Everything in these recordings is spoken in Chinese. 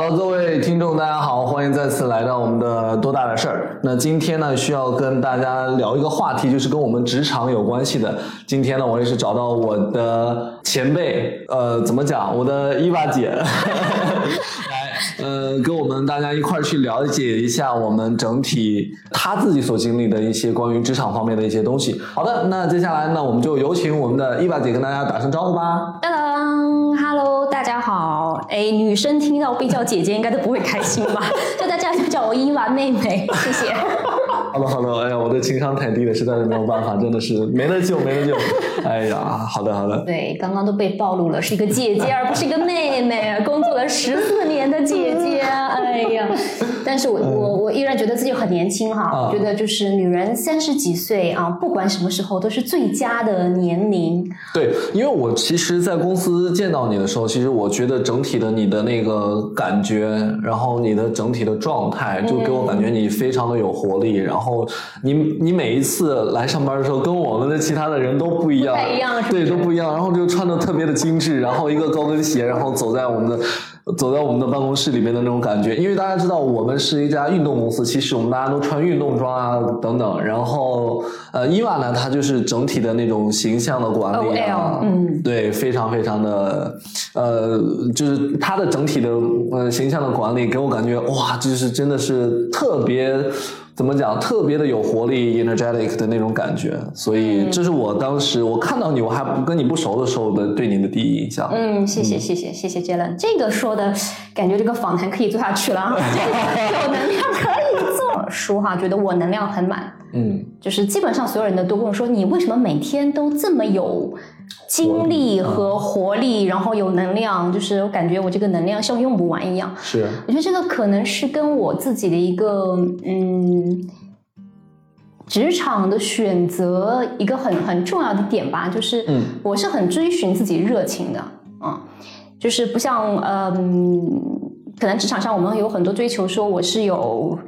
好各位听众，大家好，欢迎再次来到我们的多大的事儿。那今天呢，需要跟大家聊一个话题，就是跟我们职场有关系的。今天呢，我也是找到我的前辈，呃，怎么讲，我的伊娃姐，来，呃，跟我们大家一块儿去了解一下我们整体她自己所经历的一些关于职场方面的一些东西。好的，那接下来呢，我们就有请我们的伊娃姐跟大家打声招呼吧。哎，女生听到被叫姐姐应该都不会开心吧？就大家就叫我伊娃妹妹，谢谢。好的，好的，哎呀，我的情商太低了，实在是没有办法，真的是没得救，没得救。哎呀，好的，好的。对，刚刚都被暴露了，是一个姐姐，而不是一个妹妹，工作了十四年的姐姐。但是我我我依然觉得自己很年轻哈。啊我觉得就是女人三十几岁啊，不管什么时候都是最佳的年龄。对，因为我其实，在公司见到你的时候，其实我觉得整体的你的那个感觉，然后你的整体的状态，就给我感觉你非常的有活力。然后你你每一次来上班的时候，跟我们的其他的人都不一样，对，都不一样。然后就穿的特别的精致，然后一个高跟鞋，然后走在我们的。走在我们的办公室里面的那种感觉，因为大家知道我们是一家运动公司，其实我们大家都穿运动装啊等等。然后呃，伊娃呢，她就是整体的那种形象的管理啊对，非常非常的，呃，就是她的整体的呃形象的管理，给我感觉哇，就是真的是特别怎么讲，特别的有活力，energetic 的那种感觉。所以这是我当时我看到你，我还不跟你不熟的时候的对你的第一印象。嗯，谢谢谢谢谢谢 Jalen，这个说的感觉这个访谈可以做下去了啊，这个 有能量可以做。说哈，觉得我能量很满，嗯，就是基本上所有人都都跟我说，你为什么每天都这么有精力和活力，然后有能量？就是我感觉我这个能量像用不完一样。是，我觉得这个可能是跟我自己的一个嗯。职场的选择一个很很重要的点吧，就是嗯我是很追寻自己热情的，嗯、就是不像嗯，可能职场上我们有很多追求，说我是有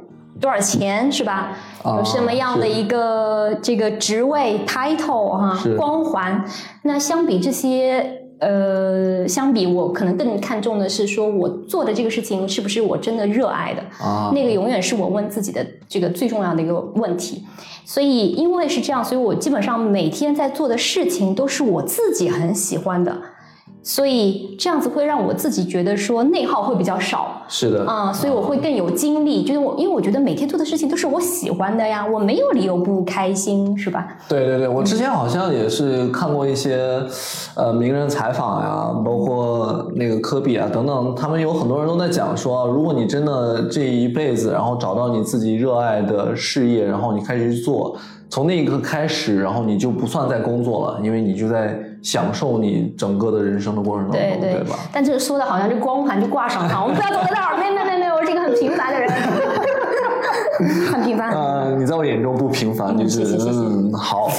多少钱是吧？啊有什么样的一个这个职位 title 哈、是光环？那相比这些。呃，相比我可能更看重的是，说我做的这个事情是不是我真的热爱的？啊，那个永远是我问自己的这个最重要的一个问题。所以，因为是这样，所以我基本上每天在做的事情都是我自己很喜欢的，所以这样子会让我自己觉得说内耗会比较少。是的，啊、所以我会更有精力，就是我，因为我觉得每天做的事情都是我喜欢的呀，我没有理由不开心，是吧？对对对，我之前好像也是看过一些呃名人采访呀，包括那个科比啊等等，他们有很多人都在讲说，如果你真的这一辈子，然后找到你自己热爱的事业，然后你开始去做，从那一刻开始，然后你就不算在工作了，因为你就在享受你整个的人生的过程当中，对对吧？但这个说的好像这光环就挂上了，我们不要走在那儿，没没没没，我是一个很平凡的人，很平凡。呃，你在我眼中不平凡，嗯就是嗯好。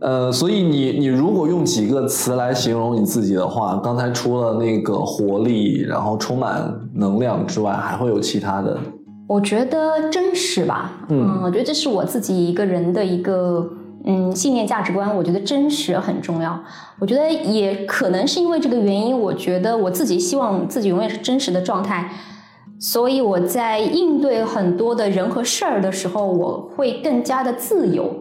呃，所以你你如果用几个词来形容你自己的话，刚才除了那个活力，然后充满能量之外，还会有其他的？我觉得真实吧，嗯我觉得这是我自己一个人的一个嗯信念价值观。我觉得真实很重要。我觉得也可能是因为这个原因，我觉得我自己希望自己永远是真实的状态，所以我在应对很多的人和事儿的时候，我会更加的自由。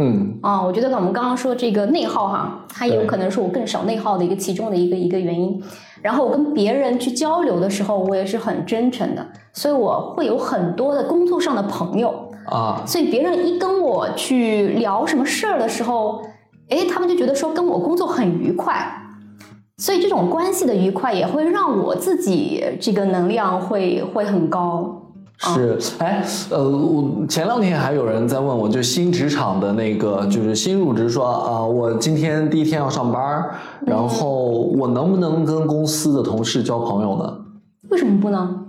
嗯啊、我觉得我们刚刚说这个内耗哈，它有可能是我更少内耗的一个其中的一个一个原因。然后我跟别人去交流的时候，我也是很真诚的，所以我会有很多的工作上的朋友。啊，所以别人一跟我去聊什么事儿的时候，哎，他们就觉得说跟我工作很愉快。所以这种关系的愉快也会让我自己这个能量会会很高。是，哎，呃，我前两天还有人在问我，就新职场的那个，就是新入职说啊、我今天第一天要上班儿，然后我能不能跟公司的同事交朋友呢？为什么不呢？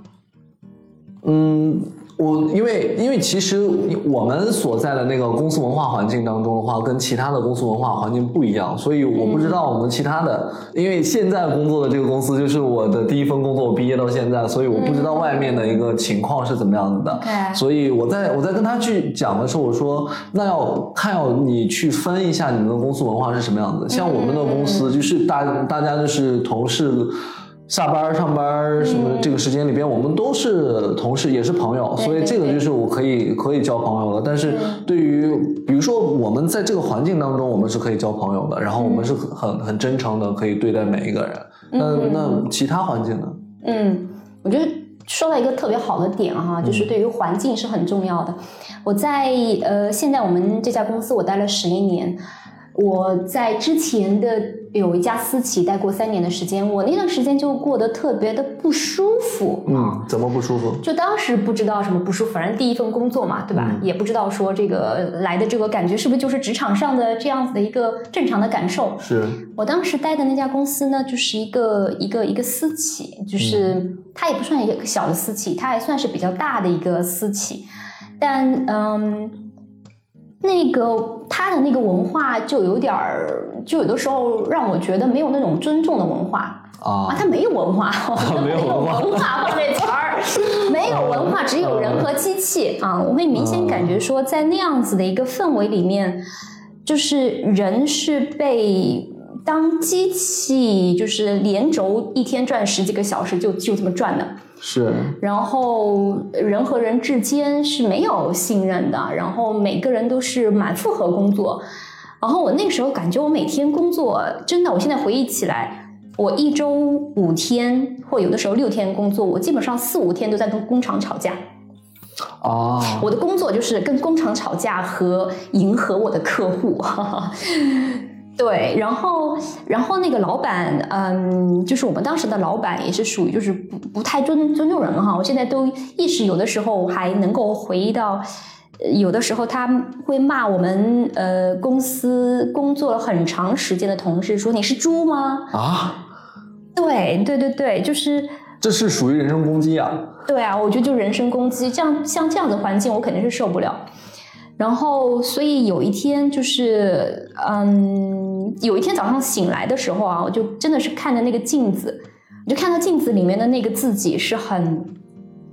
嗯，我因为因为其实我们所在的那个公司文化环境当中的话，跟其他的公司文化环境不一样，所以我不知道我们其他的，因为现在工作的这个公司就是我的第一份工作，我毕业到现在，所以我不知道外面的一个情况是怎么样子的。所以我在我在跟他去讲的时候，我说那要看要你去分一下你们的公司文化是什么样子。像我们的公司就是大大家就是同事。下班、上班什么这个时间里边，我们都是同事，也是朋友，所以这个就是我可以可以交朋友的。但是对于比如说我们在这个环境当中，我们是可以交朋友的，然后我们是很很很真诚的，可以对待每一个人。那那其他环境呢？嗯，我觉得说到一个特别好的点哈，就是对于环境是很重要的。我在呃，现在我们这家公司我待了十一年，我在之前的有一家私企待过三年的时间，我那段时间就过得特别的不舒服。嗯，怎么不舒服？就当时不知道什么不舒服，反正第一份工作嘛，对吧？也不知道说这个来的这个感觉是不是就是职场上的这样子的一个正常的感受。是我当时待的那家公司呢，就是一个一个一个私企，就是它也不算一个小的私企，它还算是比较大的一个私企，但嗯，那个他的那个文化就有点儿，就有的时候让我觉得没有那种尊重的文化。啊，啊，它没有文化，没有文化放这词儿，没有文化，只有人和机器啊！我会明显感觉说，在那样子的一个氛围里面，就是人是被当机器，就是连轴一天转十几个小时就就这么转的，是然后人和人之间是没有信任的，然后每个人都是满负荷工作。然后我那个时候感觉我每天工作，真的，我现在回忆起来，我一周五天，或有的时候六天工作，我基本上四五天都在跟工厂吵架。啊，我的工作就是跟工厂吵架和迎合我的客户。对，然后，然后那个老板，嗯，就是我们当时的老板，也是属于就是不不太尊尊重人哈。我现在都意识有的时候还能够回忆到，呃有的时候他会骂我们呃公司工作了很长时间的同事，说你是猪吗？啊，对对对对，就是这是属于人身攻击啊！对啊，我觉得就人身攻击，这样像这样的环境，我肯定是受不了。然后，所以有一天就是，嗯，有一天早上醒来的时候啊，我就真的是看着那个镜子，我就看到镜子里面的那个自己是很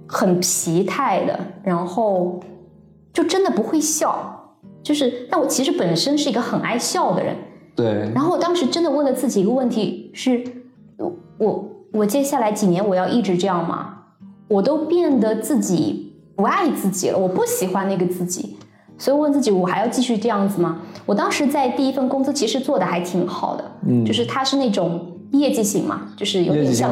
很疲态的，然后就真的不会笑，就是，但我其实本身是一个很爱笑的人，对，然后我当时真的问了自己一个问题：是我我我接下来几年我要一直这样吗？我都变得自己不爱自己了，我不喜欢那个自己，所以问自己：我还要继续这样子吗？我当时在第一份工作其实做的还挺好的，嗯就是它是那种业绩型嘛，就是有点像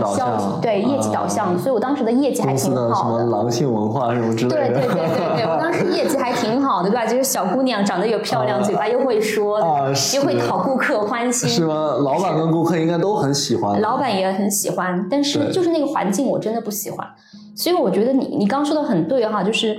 对业绩导向，啊所以我当时的业绩还挺的什么好的。狼性文化什么之类的。对对对对对，我当时业绩还挺好的，对吧？就是小姑娘长得又漂亮，啊嘴巴又会说，啊又会讨顾客欢心，是吗？老板跟顾客应该都很喜欢。老板也很喜欢，但是就是那个环境我真的不喜欢，所以我觉得你你刚刚说的很对哈，就是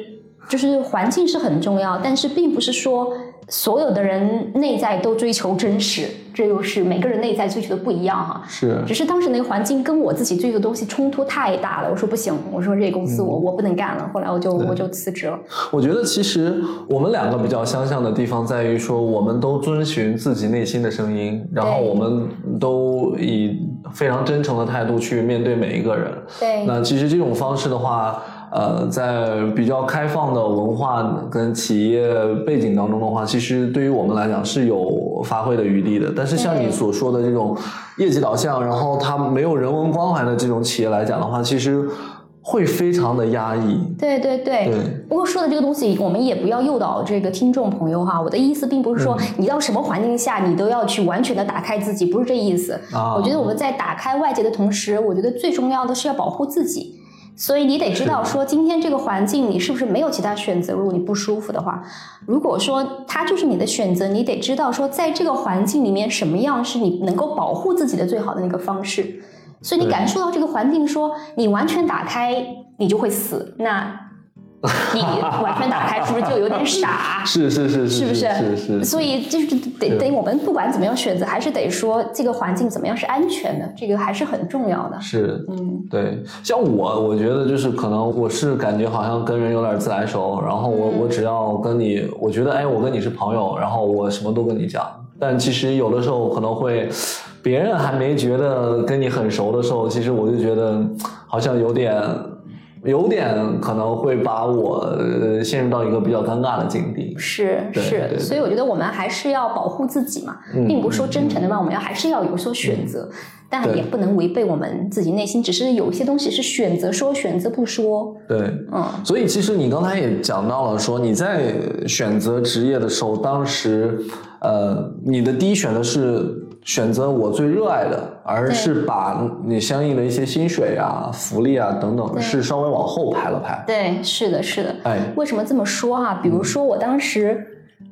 就是环境是很重要，但是并不是说所有的人内在都追求真实，这又是每个人内在追求的不一样哈。是只是当时那个环境跟我自己追求的东西冲突太大了，我说不行，我说这公司我、我不能干了，后来我就我就辞职了。我觉得其实我们两个比较相像的地方在于说，我们都遵循自己内心的声音，然后我们都以非常真诚的态度去面对每一个人。对那其实这种方式的话，呃，在比较开放的文化跟企业背景当中的话，其实对于我们来讲是有发挥的余地的。但是像你所说的这种业绩导向，然后它没有人文关怀的这种企业来讲的话，其实会非常的压抑。对对对，对不过说的这个东西，我们也不要诱导这个听众朋友哈。我的意思并不是说嗯你到什么环境下你都要去完全的打开自己，不是这意思。啊我觉得我们在打开外界的同时，我觉得最重要的是要保护自己。所以你得知道说，今天这个环境你是不是没有其他选择？如果你不舒服的话，如果说它就是你的选择，你得知道说，在这个环境里面，什么样是你能够保护自己的最好的那个方式。所以你感受到这个环境说，你完全打开，你就会死。那你完全打开，是不是就有点傻？是是是是不是是是，所以就是得是得我们不管怎么样选择，还是得说这个环境怎么样是安全的，这个还是很重要的。是嗯，对，像我，我觉得就是可能我是感觉好像跟人有点自来熟，然后我嗯我只要跟你，我觉得哎，我跟你是朋友，然后我什么都跟你讲。但其实有的时候可能会，别人还没觉得跟你很熟的时候，其实我就觉得好像有点有点可能会把我呃陷入到一个比较尴尬的境地。是是，所以我觉得我们还是要保护自己嘛，嗯并不是说真诚的话，我们要还是要有所选择，但也不能违背我们自己内心，只是有一些东西是选择说，选择不说。对，嗯，所以其实你刚才也讲到了，说你在选择职业的时候，当时呃，你的第一选择是选择我最热爱的，而是把你相应的一些薪水啊、福利啊等等，是稍微往后排了排。对，是的，是的。哎，为什么这么说哈、比如说我当时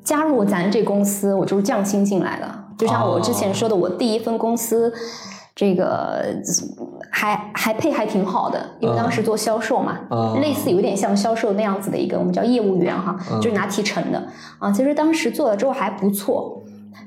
加入咱这公司，我就是降薪进来的，就像我之前说的，我第一份公司。这个还还配还挺好的，因为当时做销售嘛，嗯类似有点像销售那样子的一个，我们叫业务员哈，嗯就是拿提成的啊。其实当时做了之后还不错。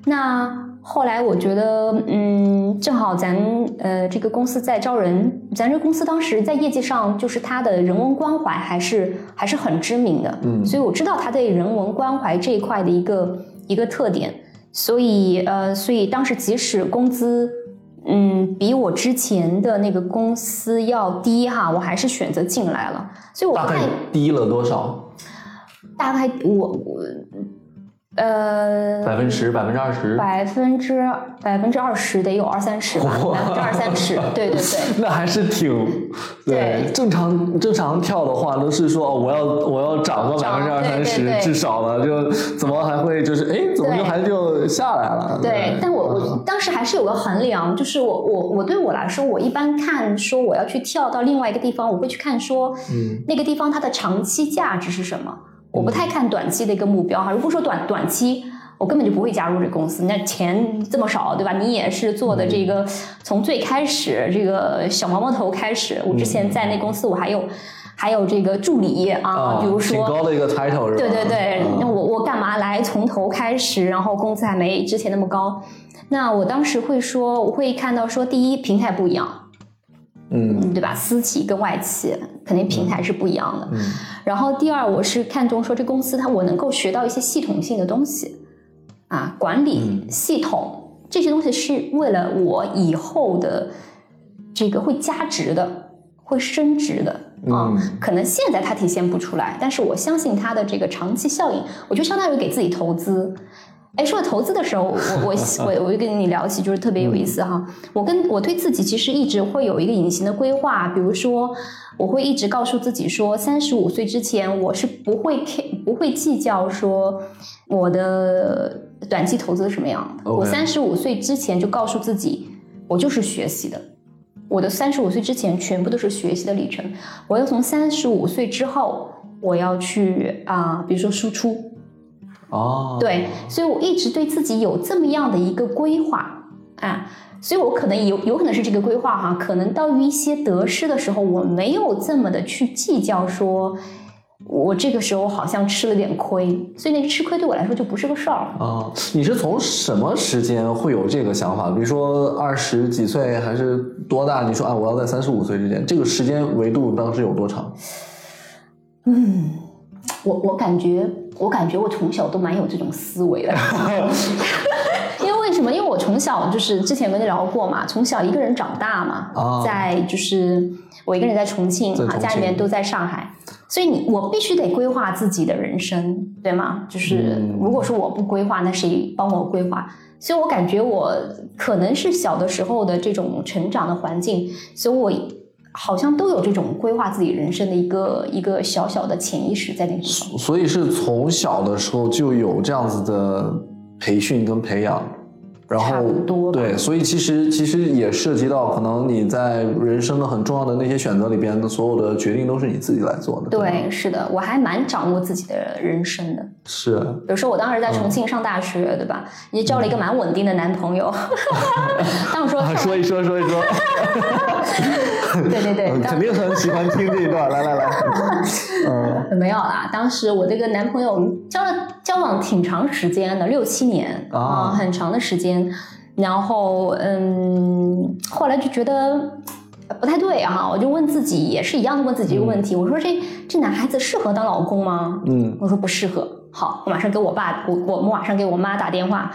那后来我觉得，嗯，正好咱呃这个公司在招人，咱这公司当时在业绩上就是它的人文关怀还是还是很知名的，嗯所以我知道它对人文关怀这一块的一个一个特点，所以呃，所以当时即使工资。嗯，比我之前的那个公司要低哈，我还是选择进来了。所以我大概看低了多少？大概我我呃百分之十、百分之二十？百分之百分之二十得有二三十吧，百分之二三十，对对对。那还是挺对正常正常跳的话都是说哦我要我要涨个百分之二三十至少了，就怎么还会就是哎怎么就还就下来了？对，但我嗯我当时还是有个衡量，就是我我我对我来说，我一般看说我要去跳到另外一个地方，我会去看说，嗯，那个地方它的长期价值是什么。我不太看短期的一个目标哈，如果说短短期，我根本就不会加入这公司。那钱这么少，对吧？你也是做的这个，从最开始这个小毛毛头开始，我之前在那公司我还有还有这个助理啊，比如挺说高的一个 title 是吧？对对对，嗯那我我干嘛来从头开始，然后工资还没之前那么高？那我当时会说，我会看到说，第一平台不一样，嗯嗯，对吧？私企跟外企肯定平台是不一样的。嗯然后第二，我是看重说这公司它我能够学到一些系统性的东西啊，管理嗯系统这些东西是为了我以后的这个会加值的，会升值的啊。嗯可能现在它体现不出来，但是我相信它的这个长期效应，我就相当于给自己投资。哎，说到投资的时候，我我我我就跟你聊起，就是特别有意思哈。我跟我对自己其实一直会有一个隐形的规划，比如说，我会一直告诉自己说，三十五岁之前我是不会不会计较说我的短期投资是什么样的。我三十五岁之前就告诉自己，我就是学习的。我的三十五岁之前全部都是学习的里程，我要从三十五岁之后，我要去啊、比如说输出，哦，对，所以我一直对自己有这么样的一个规划啊，所以我可能有有可能是这个规划哈，可能到于一些得失的时候，我没有这么的去计较说。我这个时候好像吃了点亏，所以那个吃亏对我来说就不是个事儿。啊，你是从什么时间会有这个想法？比如说二十几岁还是多大？你说啊，我要在三十五岁之间，这个时间维度当时有多长？嗯，我我感觉，我感觉我从小都蛮有这种思维的。因为为什么？因为我从小就是之前跟你聊过嘛，从小一个人长大嘛，啊在就是我一个人在重庆啊，在重庆家里面都在上海，所以你我必须得规划自己的人生，对吗？就是嗯如果说我不规划，那谁帮我规划？所以我感觉我可能是小的时候的这种成长的环境，所以我好像都有这种规划自己人生的一个一个小小的潜意识在那个地方。所以是从小的时候就有这样子的培训跟培养，然后多对，所以其实其实也涉及到可能你在人生的很重要的那些选择里边的所有的决定都是你自己来做的，吧对，是的，我还蛮掌握自己的人生的。是，比如说，我当时在重庆上大学，对吧？也交了一个蛮稳定的男朋友。当我说啊，说一说 说一说，对对对，嗯 肯定很喜欢听这一段，来来来，嗯没有啦。当时我这个男朋友交了交往挺长时间的，六七年啊啊、很长的时间。然后嗯，后来就觉得不太对啊，我就问自己，也是一样的问自己一个问题，我说这这男孩子适合当老公吗？嗯我说不适合。好，我马上给我爸，我我我马上给我妈打电话。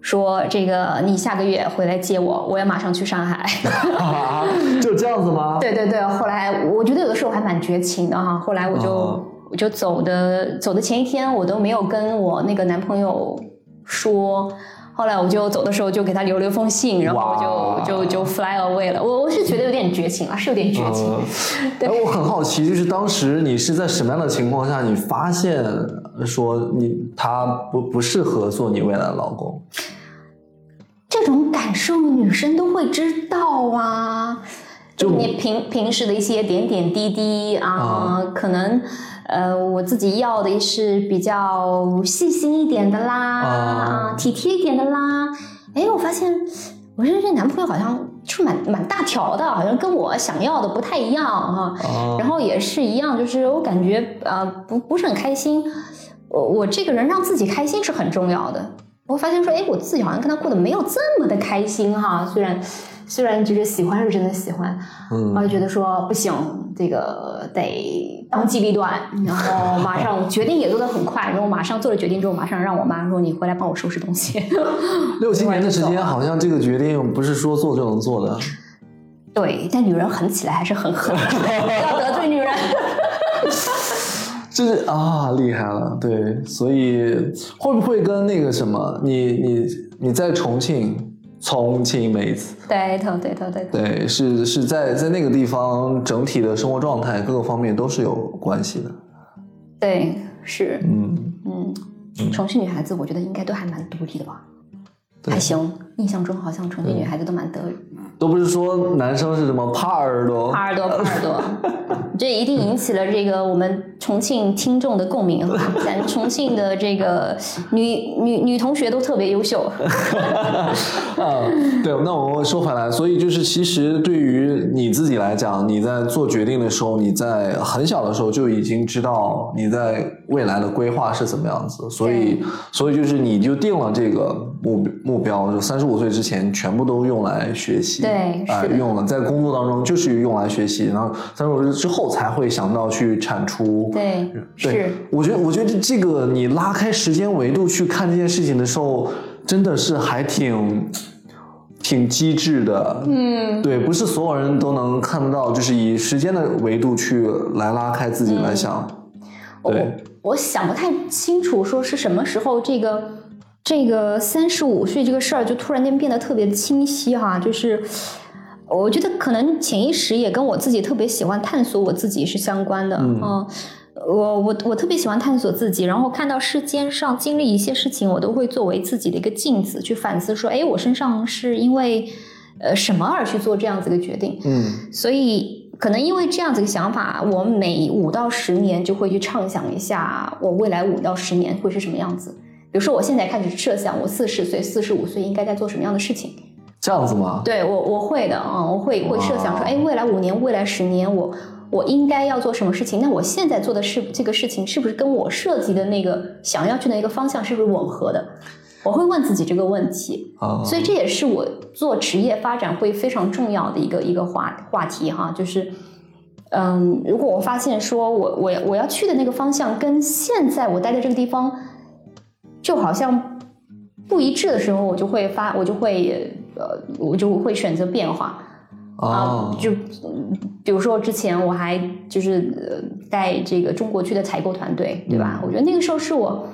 说这个你下个月回来接我，我要马上去上海。就这样子吗？对对对，后来我觉得有的时候还蛮绝情的哈。后来我就、哦我就走的走的前一天，我都没有跟我那个男朋友说。后来我就走的时候就给他留了一封信，然后我就就就 fly away 了。我我是觉得有点绝情啊，是有点绝情。嗯 对哎，我很好奇，就是当时你是在什么样的情况下，你发现说你他不不适合做你未来的老公？这种感受女生都会知道啊。就你平平时的一些点点滴滴啊，啊可能呃我自己要的是比较细心一点的啦，啊啊体贴一点的啦。哎，我发现我认识这男朋友好像就蛮蛮大条的，好像跟我想要的不太一样哈、啊然后也是一样，就是我感觉呃不不是很开心。我我这个人让自己开心是很重要的。我发现说，哎，我自己好像跟他过得没有这么的开心哈。虽然虽然就是喜欢是真的喜欢，嗯我就觉得说不行，这个得当机立断，然后马上 决定也做得很快，然后马上做了决定之后，马上让我妈说你回来帮我收拾东西。六七年的时间，好像这个决定不是说做就能做的。对，但女人狠起来还是很狠的，不要得罪女人。就是啊，厉害了，对，所以会不会跟那个什么，你你你在重庆，重庆妹子，对头对头对头。对，是是在在那个地方整体的生活状态各个方面都是有关系的，对，是，嗯，嗯，重庆女孩子我觉得应该都还蛮独立的吧，还行。印象中好像重庆女孩子都蛮得都不是说男生是什么耙耳朵，耙耳朵耙耳朵，这一定引起了这个我们重庆听众的共鸣。咱重庆的这个女女女同学都特别优秀，啊，对，那我们说回来，所以就是其实对于你自己来讲，你在做决定的时候，你在很小的时候就已经知道你在未来的规划是怎么样子，所以所以就是你就定了这个目目标，就三十五岁之前全部都用来学习，对啊、用了在工作当中就是用来学习，然后三十五岁之后才会想到去产出，对，对是，我觉得，我觉得这个你拉开时间维度去看这件事情的时候，真的是还挺挺机智的。嗯，对，不是所有人都能看得到，就是以时间的维度去来拉开自己来想。对，我我想不太清楚，说是什么时候这个这个三十五岁这个事儿就突然间变得特别清晰哈，就是我觉得可能潜意识也跟我自己特别喜欢探索我自己是相关的，嗯我我我特别喜欢探索自己，然后看到世间上经历一些事情，我都会作为自己的一个镜子去反思，说，哎，我身上是因为呃什么而去做这样子的决定？嗯所以可能因为这样子的想法，我每五到十年就会去畅想一下，我未来五到十年会是什么样子。比如说，我现在开始设想，我四十岁、四十五岁应该在做什么样的事情。这样子吗？对我，我会的啊、我会会设想说，哇哎，未来五年、未来十年，我我应该要做什么事情？那我现在做的事这个事情，是不是跟我设计的那个想要去的一个方向是不是吻合的？我会问自己这个问题。啊，所以这也是我做职业发展会非常重要的一个一个话话题哈，就是，嗯，如果我发现说我我我要去的那个方向跟现在我待在这个地方就好像不一致的时候，我就会发我就会呃我就会选择变化。啊啊，就嗯比如说之前我还就是呃带这个中国区的采购团队，对吧？我觉得那个时候是我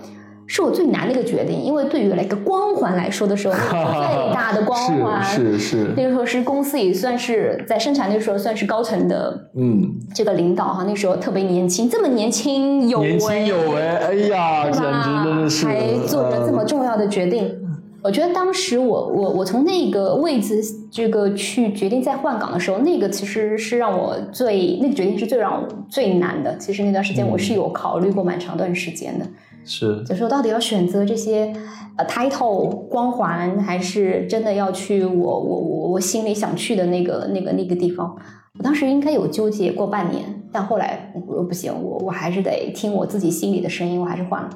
是我最难的一个决定，因为对于那个光环来说的时候，最大的光环。是是是，那个时候是公司也算是在生产那时候算是高层的嗯，这个领导哈，那时候特别年轻，这么年轻有为，年轻有为，哎呀，简直？真的是，还做着这么嗯重要的决定。我觉得当时我我我从那个位置这个去决定再换岗的时候，那个其实是让我最那个决定是最让我最难的。其实那段时间我是有考虑过蛮长段时间的，是就是我到底要选择这些呃 title 光环，还是真的要去我我我我心里想去的那个那个那个地方。我当时应该有纠结过半年，但后来我说不行，我我还是得听我自己心里的声音，我还是换了。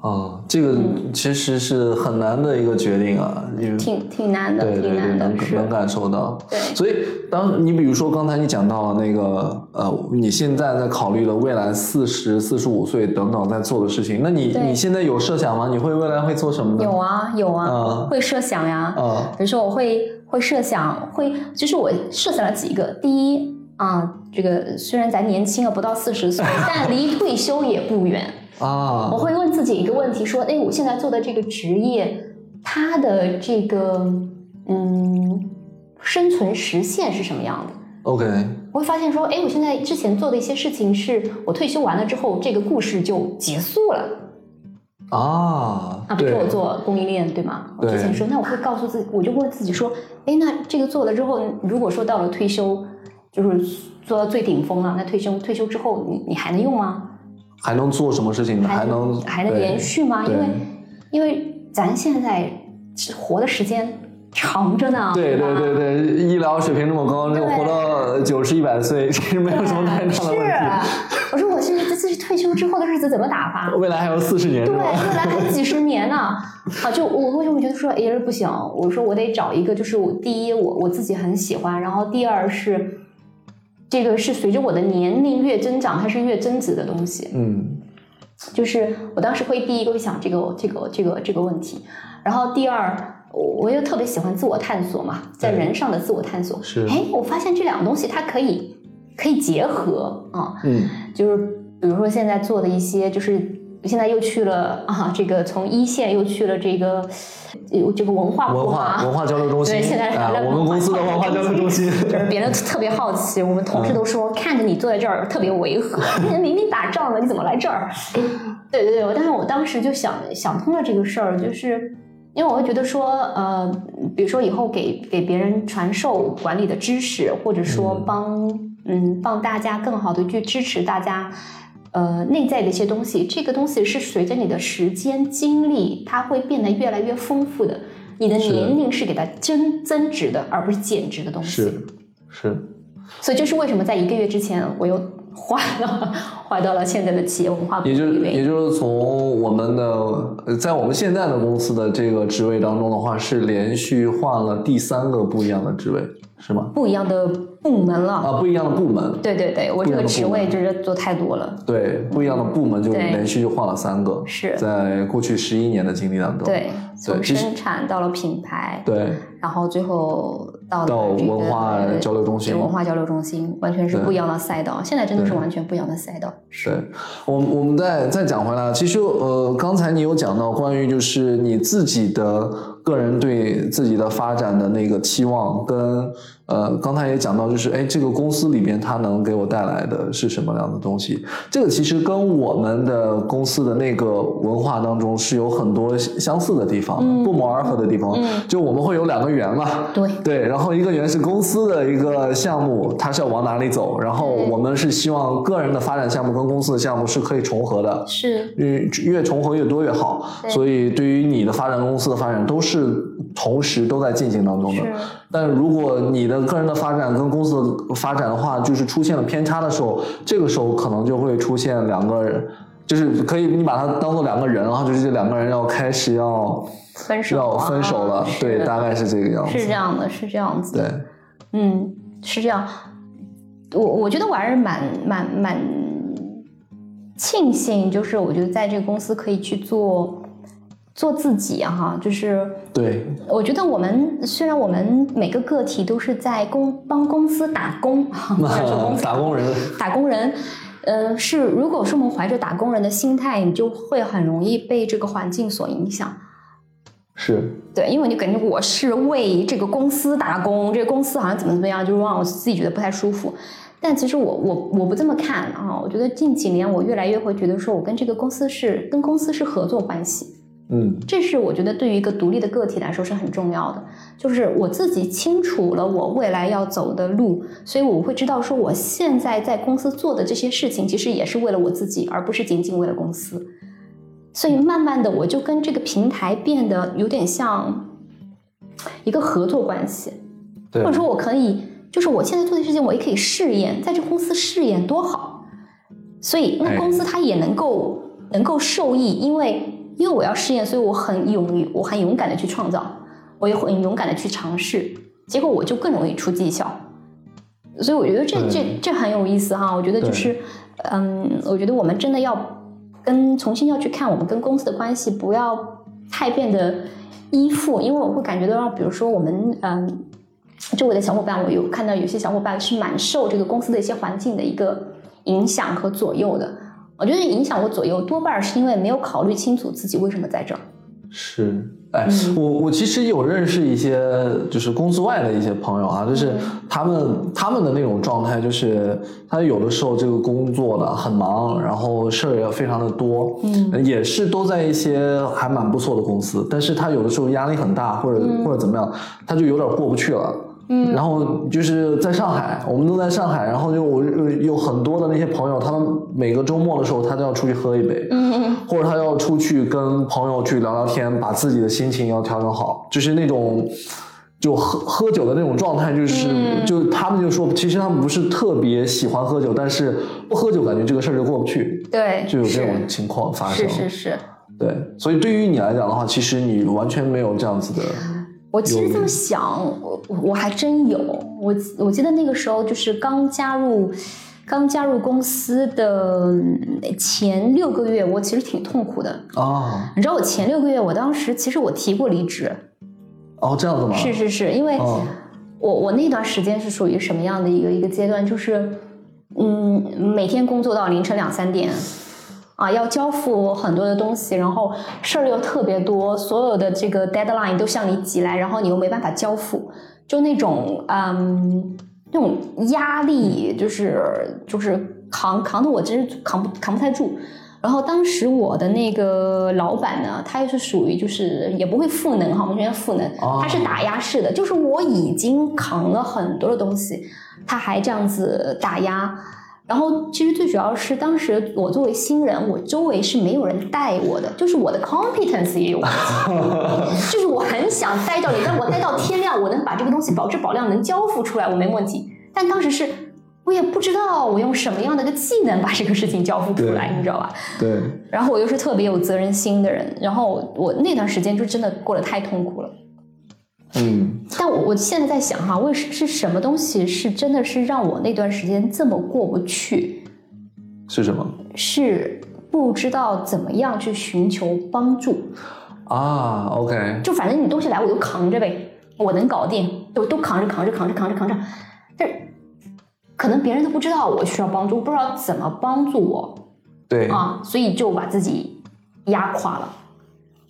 啊，这个其实是很难的一个决定啊，挺挺难的，对对对，挺难的，能能感受到。对所以当你比如说刚才你讲到了那个呃，你现在在考虑了未来四十四十五岁等等在做的事情，那你你现在有设想吗？你会未来会做什么呢？有啊有啊，嗯会设想呀。啊比如说我会会设想，会就是我设想了几个，第一啊，这个虽然咱年轻啊，不到四十岁，但离退休也不远。啊我会问自己一个问题：说，哎，我现在做的这个职业，它的这个嗯生存实现是什么样的？，OK，我会发现说，哎，我现在之前做的一些事情，是我退休完了之后，这个故事就结束了。啊，啊，比如说我，做供应链，对吗？我之前说，那我会告诉自己，我就问自己说，哎，那这个做了之后，如果说到了退休，就是做到最顶峰了，那退休退休之后，你你还能用吗？还能做什么事情呢？还能还能延续吗？因为因为咱现在活的时间长着呢，对对对对，医疗水平这么高，能活到九十一百岁，其实没有什么太大的是问题。我说我现在这是退休之后的日子怎么打发？未来还有四十年，对，未来还有几十年呢。啊，就我为什么觉得说，哎，不行？我说我得找一个，就是我第一，我我自己很喜欢，然后第二是，这个是随着我的年龄越增长，它是越增值的东西。嗯就是我当时会第一个会想这个这个这个这个问题，然后第二，我我又特别喜欢自我探索嘛，在人上的自我探索。是哎，我发现这两个东西它可以可以结合啊。嗯就是比如说现在做的一些，就是现在又去了啊，这个从一线又去了这个呃这个文化文化啊文化交流中心，对，现在啊来，了 我们公司的文化交流中心，就是别人特别好奇，我们同事都说、看着你坐在这儿特别违和，你明明打仗了，你怎么来这儿？对对对，但是我当时就想想通了这个事儿，就是因为我会觉得说，呃，比如说以后给给别人传授管理的知识，或者说帮嗯帮大家更好的去支持大家。呃，内在的一些东西，这个东西是随着你的时间经历，它会变得越来越丰富的。你的年龄是给它增增值的，而不是减值的东西。是是，所以这是为什么在一个月之前我又换了 换到了现在的企业文化部也就。也就是从我们的呃在我们现在的公司的这个职位当中的话，是连续换了第三个不一样的职位，是吗？不一样的部门了。啊，不一样的部门，对对对，我这个职位就是做太多了。对，不一样的部门就连续就换了三个，是在过去十一年的经历当中，对，从生产到了品牌，对然后最后到到文化交流中心文化交流中心，完全是不一样的赛道。现在真的是完全不一样的赛道。是，我我们再再讲回来，其实呃，刚才你有讲到关于就是你自己的个人对自己的发展的那个期望，跟呃，刚才也讲到就是，哎，这个公司里边它能给我带来的是什么样的东西？这个其实跟我们的公司的那个文化当中是有很多相似的地方，嗯不谋而合的地方。嗯就我们会有两个圆嘛，对对，然后一个圆是公司的一个项目，它是要往哪里走，然后我们是希望个人的发展项目跟公司的项目是可以重合的，是越越重合越多越好。所以对于你的发展、公司的发展都是同时都在进行当中的是。但如果你的个人的发展跟公司的发展的话，就是出现了偏差的时候，这个时候可能就会出现两个人。就是可以，你把它当做两个人，然后就是这两个人要开始要分手要分手了，啊对，大概是这个样子。是这样的，是这样子。对，嗯，是这样。我我觉得我还是蛮蛮蛮庆幸，就是我觉得在这个公司可以去做做自己啊哈，就是对，我觉得我们虽然我们每个个体都是在公帮公司打工，或者说公司 打工人，打工人。呃，是，如果是我们怀着打工人的心态，你就会很容易被这个环境所影响。是对，因为你感觉我是为这个公司打工，这个公司好像怎么怎么样，就让我自己觉得不太舒服。但其实我我我不这么看啊，我觉得近几年我越来越会觉得说，我跟这个公司是跟公司是合作关系，嗯，这是我觉得对于一个独立的个体来说是很重要的。就是我自己清楚了我未来要走的路，所以我会知道说，我现在在公司做的这些事情，其实也是为了我自己，而不是仅仅为了公司。所以慢慢的，我就跟这个平台变得有点像一个合作关系，或者，说我可以，就是我现在做的事情，我也可以试验，在这公司试验多好。所以那哎公司它也能够能够受益，因为因为我要试验，所以我很勇于，我很勇敢的去创造，我也很勇敢的去尝试，结果我就更容易出绩效。所以我觉得这这这很有意思哈。我觉得就是，嗯，我觉得我们真的要跟重新要去看我们跟公司的关系，不要太变得依附，因为我会感觉到，比如说我们嗯。周围的小伙伴，我有看到有些小伙伴是蛮受这个公司的一些环境的一个影响和左右的。我觉得影响我左右多半是因为没有考虑清楚自己为什么在这儿。是，哎，我我其实有认识一些就是公司外的一些朋友啊，就是他们他们的那种状态，就是他有的时候这个工作的很忙，然后事儿也非常的多，嗯，也是都在一些还蛮不错的公司，但是他有的时候压力很大，或者或者怎么样，他就有点过不去了。嗯，然后就是在上海，我们都在上海，然后就我有很多的那些朋友，他们每个周末的时候，他都要出去喝一杯，嗯，或者他要出去跟朋友去聊聊天，把自己的心情要调整好，就是那种就喝喝酒的那种状态，就是就他们就说，其实他们不是特别喜欢喝酒，但是不喝酒感觉这个事儿就过不去，对，就有这种情况发生，是是是，对，所以对于你来讲的话，其实你完全没有这样子的。我其实这么想，我我还真有。我我记得那个时候就是刚加入，刚加入公司的前六个月，我其实挺痛苦的哦。你知道我前六个月，我当时其实我提过离职。哦，这样子吗？是是是，因为我我那段时间是属于什么样的一个一个阶段？就是嗯，每天工作到凌晨两三点。啊，要交付很多的东西，然后事儿又特别多，所有的这个 deadline 都向你挤来，然后你又没办法交付，就那种嗯，那种压力，就是就是扛扛的我真是扛不扛不太住。然后当时我的那个老板呢，他又是属于就是也不会赋能哈，我们说赋能，他是打压式的，就是我已经扛了很多的东西，他还这样子打压。然后，其实最主要是当时我作为新人，我周围是没有人带我的，就是我的 competence 也有问题，就是我很想待到你，让我待到天亮，我能把这个东西保质保量能交付出来，我没问题。但当时是我也不知道我用什么样的一个技能把这个事情交付出来，你知道吧？对。然后我又是特别有责任心的人，然后我那段时间就真的过得太痛苦了。嗯，但我我现在在想哈，为是是什么东西是真的是让我那段时间这么过不去？是什么？是不知道怎么样去寻求帮助啊。OK，就反正你东西来我就扛着呗，我能搞定，都都扛着扛着扛着扛着扛着，但可能别人都不知道我需要帮助，不知道怎么帮助我。对啊，所以就把自己压垮了。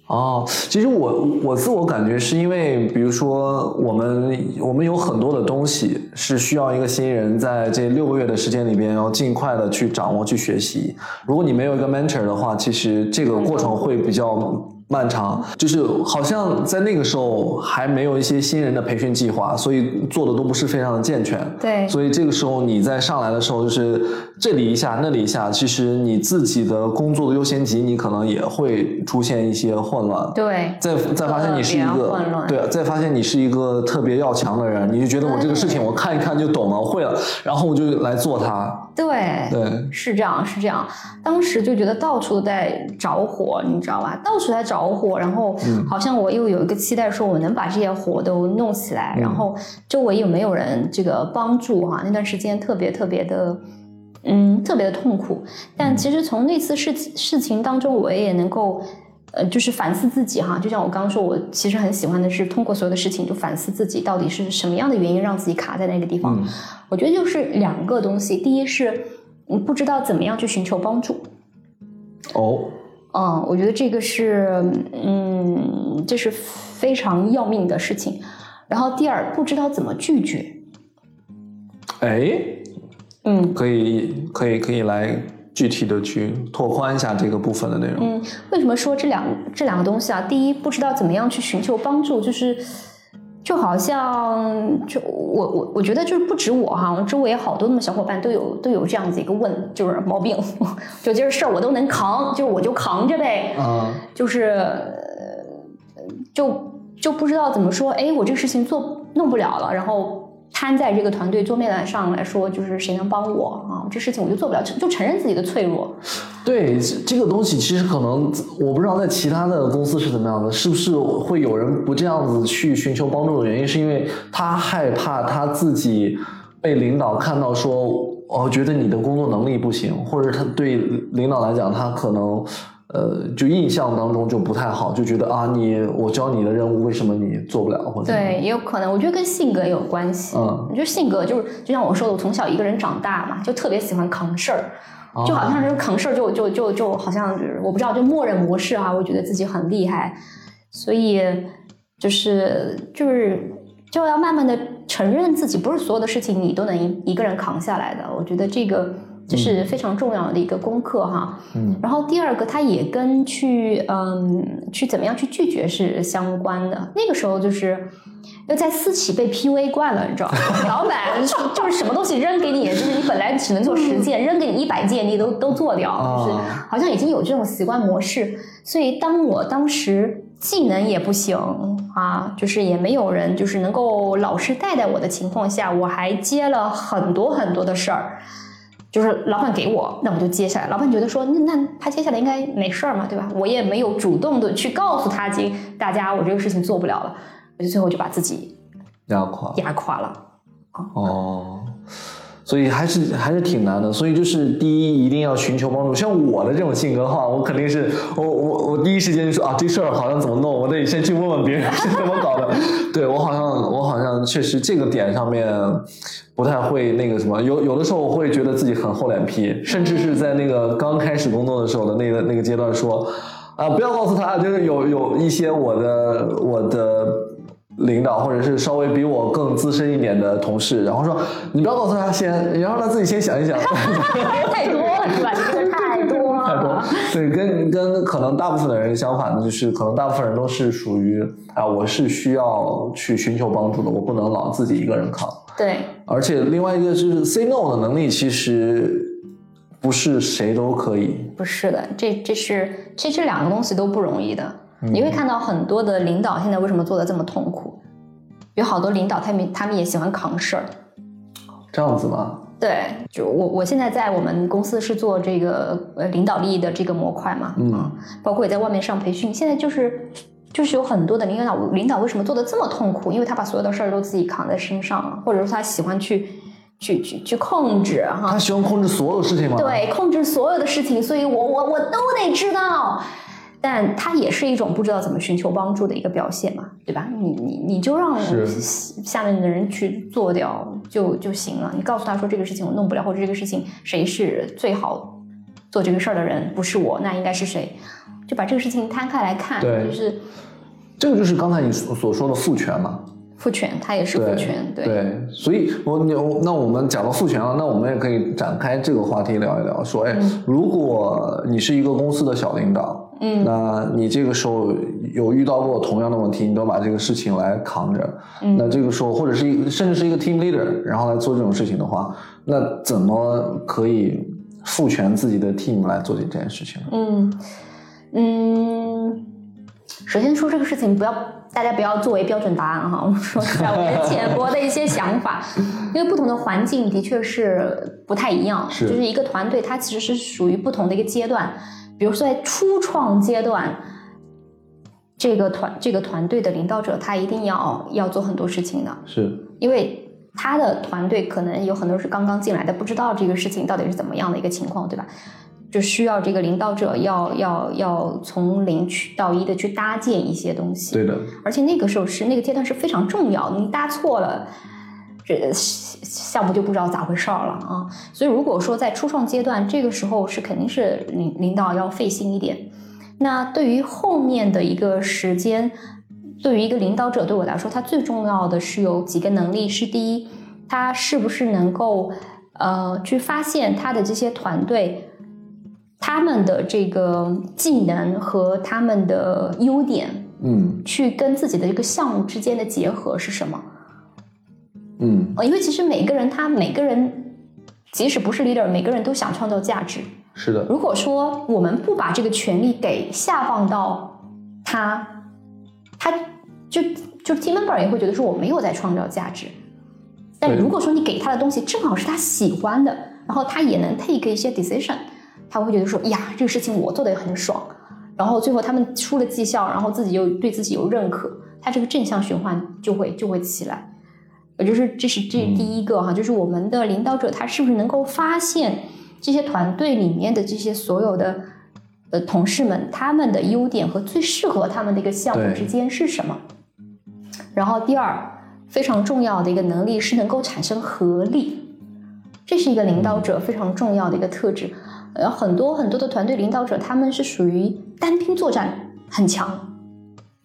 哦，其实我我自我感觉是因为，比如说我们我们有很多的东西是需要一个新人在这六个月的时间里边要尽快的去掌握去学习。如果你没有一个 mentor 的话，其实这个过程会比较。漫长，就是好像在那个时候还没有一些新人的培训计划，所以做的都不是非常的健全。对，所以这个时候你在上来的时候，就是这里一下那里一下，其实你自己的工作的优先级，你可能也会出现一些混乱。对，再再发现你是一个对，再发现你是一个特别要强的人，你就觉得我这个事情我看一看就懂了，我会了，然后我就来做它。对对，是这样是这样，当时就觉得到处都在着火，你知道吧？到处在着。火，然后好像我又有一个期待，说我能把这些火都弄起来，然后周围有没有人这个帮助哈？那段时间特别特别的，嗯，特别的痛苦。但其实从那次事事情当中，我也能够呃，就是反思自己哈。就像我刚刚说，我其实很喜欢的是通过所有的事情，就反思自己到底是什么样的原因让自己卡在那个地方。我觉得就是两个东西，第一是你不知道怎么样去寻求帮助。哦。嗯，我觉得这个是，嗯，这是非常要命的事情。然后第二，不知道怎么拒绝。哎，嗯，可以，可以，可以来具体的去拓宽一下这个部分的内容。嗯，为什么说这两这两个东西啊？第一，不知道怎么样去寻求帮助，就是。就好像，就我我我觉得就是不止我哈，我周围好多那么小伙伴都有都有这样子一个问，就是毛病，就这事儿我都能扛，就我就扛着呗，嗯，就是就就不知道怎么说，哎，我这个事情做弄不了了，然后摊在这个团队桌面上来说，就是谁能帮我啊？这事情我就做不了，就承认自己的脆弱。对这个东西，其实可能我不知道在其他的公司是怎么样的，是不是会有人不这样子去寻求帮助的原因，是因为他害怕他自己被领导看到说，哦，觉得你的工作能力不行，或者他对领导来讲，他可能呃，就印象当中就不太好，就觉得啊，你我教你的任务，为什么你做不了？或者对，也有可能，我觉得跟性格也有关系。嗯我觉得性格就是，就像我说的，我从小一个人长大嘛，就特别喜欢扛事儿。就好像是扛事儿，就就就就好像就是我不知道，就默认模式啊，我觉得自己很厉害，所以就是就是就要慢慢的承认自己不是所有的事情你都能一一个人扛下来的。我觉得这个这是非常重要的一个功课哈。嗯然后第二个，它也跟去嗯去怎么样去拒绝是相关的。那个时候就是要在私企被 PUA 惯了，你知道吗？老板就就是什么东西扔给你，就是你本来只能做十件，扔给你一百件，你都都做掉，就是啊好像已经有这种习惯模式。所以当我当时技能也不行啊，就是也没有人就是能够老师带带我的情况下，我还接了很多很多的事儿。就是老板给我，那我就接下来。老板觉得说，那那他接下来应该没事儿嘛，对吧？我也没有主动的去告诉他，今大家我这个事情做不了了，我就最后就把自己压垮压垮了。哦，所以还是还是挺难的。所以就是第一，一定要寻求帮助。像我的这种性格的话，我肯定是我我我第一时间就说啊，这事儿好像怎么弄，我得先去问问别人是怎么搞的。对我好像我好像确实这个点上面不太会那个什么，有有的时候我会觉得自己很厚脸皮，甚至是在那个刚开始工作的时候的那个那个阶段说啊，不要告诉他，就是有有一些我的我的。领导或者是稍微比我更资深一点的同事，然后说你不要告诉他先，你让他自己先想一想。太多了是吧？太多了，太多，对，跟跟可能大部分的人相反的，就是可能大部分人都是属于啊，我是需要去寻求帮助的，我不能老自己一个人扛。对，而且另外一个就是 say no 的能力，其实不是谁都可以。不是的，这这是这这两个东西都不容易的。你会看到很多的领导现在为什么做的这么痛苦？有好多领导他们他们也喜欢扛事儿。这样子吗？对，就我我现在在我们公司是做这个呃领导力的这个模块嘛，嗯，包括也在外面上培训。现在就是就是有很多的领导领导为什么做的这么痛苦？因为他把所有的事儿都自己扛在身上了，或者说他喜欢去去去去控制哈，他喜欢控制所有事情吗？，对，控制所有的事情，所以我我我都得知道。但它也是一种不知道怎么寻求帮助的一个表现嘛，对吧？你你你就让下面的人去做掉就就行了。你告诉他说这个事情我弄不了，或者这个事情谁是最好做这个事儿的人，不是我，那应该是谁？就把这个事情摊开来看，就是这个就是刚才你所所说的父权嘛。父权，它也是父权，对对，所以我你我那我们讲到父权了，那我们也可以展开这个话题聊一聊，说，哎，如果你是一个公司的小领导，嗯。那你这个时候有遇到过同样的问题，你都把这个事情来扛着，嗯。那这个时候或者是一甚至是一个 team leader，然后来做这种事情的话，那怎么可以赋权自己的 team 来做这件事情呢？嗯。嗯，首先说这个事情不要大家不要作为标准答案哈，我说一下我的浅薄的一些想法，因为不同的环境的确是不太一样，是。就是一个团队它其实是属于不同的一个阶段，比如说在初创阶段。这个团这个团队的领导者，他一定要要做很多事情的，是，因为他的团队可能有很多是刚刚进来的，不知道这个事情到底是怎么样的一个情况，对吧？就需要这个领导者要要要从零去到一的去搭建一些东西，对的，而且那个时候是那个阶段是非常重要，你搭错了。这项目就不知道咋回事儿了啊！所以如果说在初创阶段，这个时候是肯定是领领导要费心一点。那对于后面的一个时间，对于一个领导者，对我来说，他最重要的是有几个能力：是第一，他是不是能够呃去发现他的这些团队他们的这个技能和他们的优点，嗯去跟自己的一个项目之间的结合是什么？嗯，呃，因为其实每个人他每个人，即使不是 leader，每个人都想创造价值。是的，如果说我们不把这个权利给下放到他，他就就 team member 也会觉得说我没有在创造价值。但如果说你给他的东西正好是他喜欢的，然后他也能 take 一些 decision，他会觉得说呀，这个事情我做的也很爽，然后最后他们出了绩效，然后自己又对自己有认可，他这个正向循环就会就会起来。也就是这是这第一个哈，就是我们的领导者他是不是能够发现这些团队里面的这些所有的呃同事们他们的优点和最适合他们的一个项目之间是什么？然后第二非常重要的一个能力是能够产生合力，这是一个领导者非常重要的一个特质。呃，很多很多的团队领导者他们是属于单兵作战很强。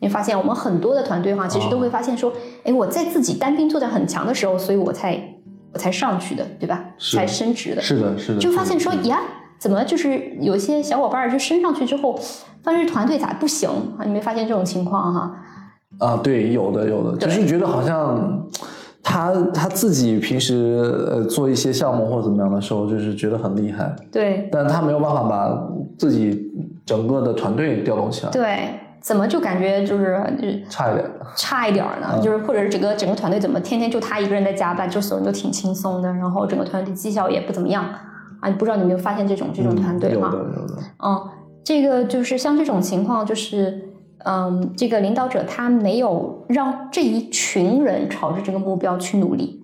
你发现我们很多的团队哈，其实都会发现说，哎、我在自己单兵作战很强的时候，所以我才我才上去的，对吧？是才升职的。是的，是的，就发现说呀，怎么就是有些小伙伴儿就升上去之后，发现团队咋不行啊？你没发现这种情况哈？啊，对，有的有的，对就是觉得好像他他自己平时呃做一些项目或者怎么样的时候，就是觉得很厉害，对但他没有办法把自己整个的团队调动起来，对，怎么就感觉就是差一点。差一点儿呢？嗯就是或者是整个整个团队怎么天天就他一个人在加班，就所有人都挺轻松的，然后整个团队绩效也不怎么样啊？你不知道你有没有发现这种这种团队哈？嗯有的有的，嗯，这个就是像这种情况，就是嗯，这个领导者他没有让这一群人朝着这个目标去努力，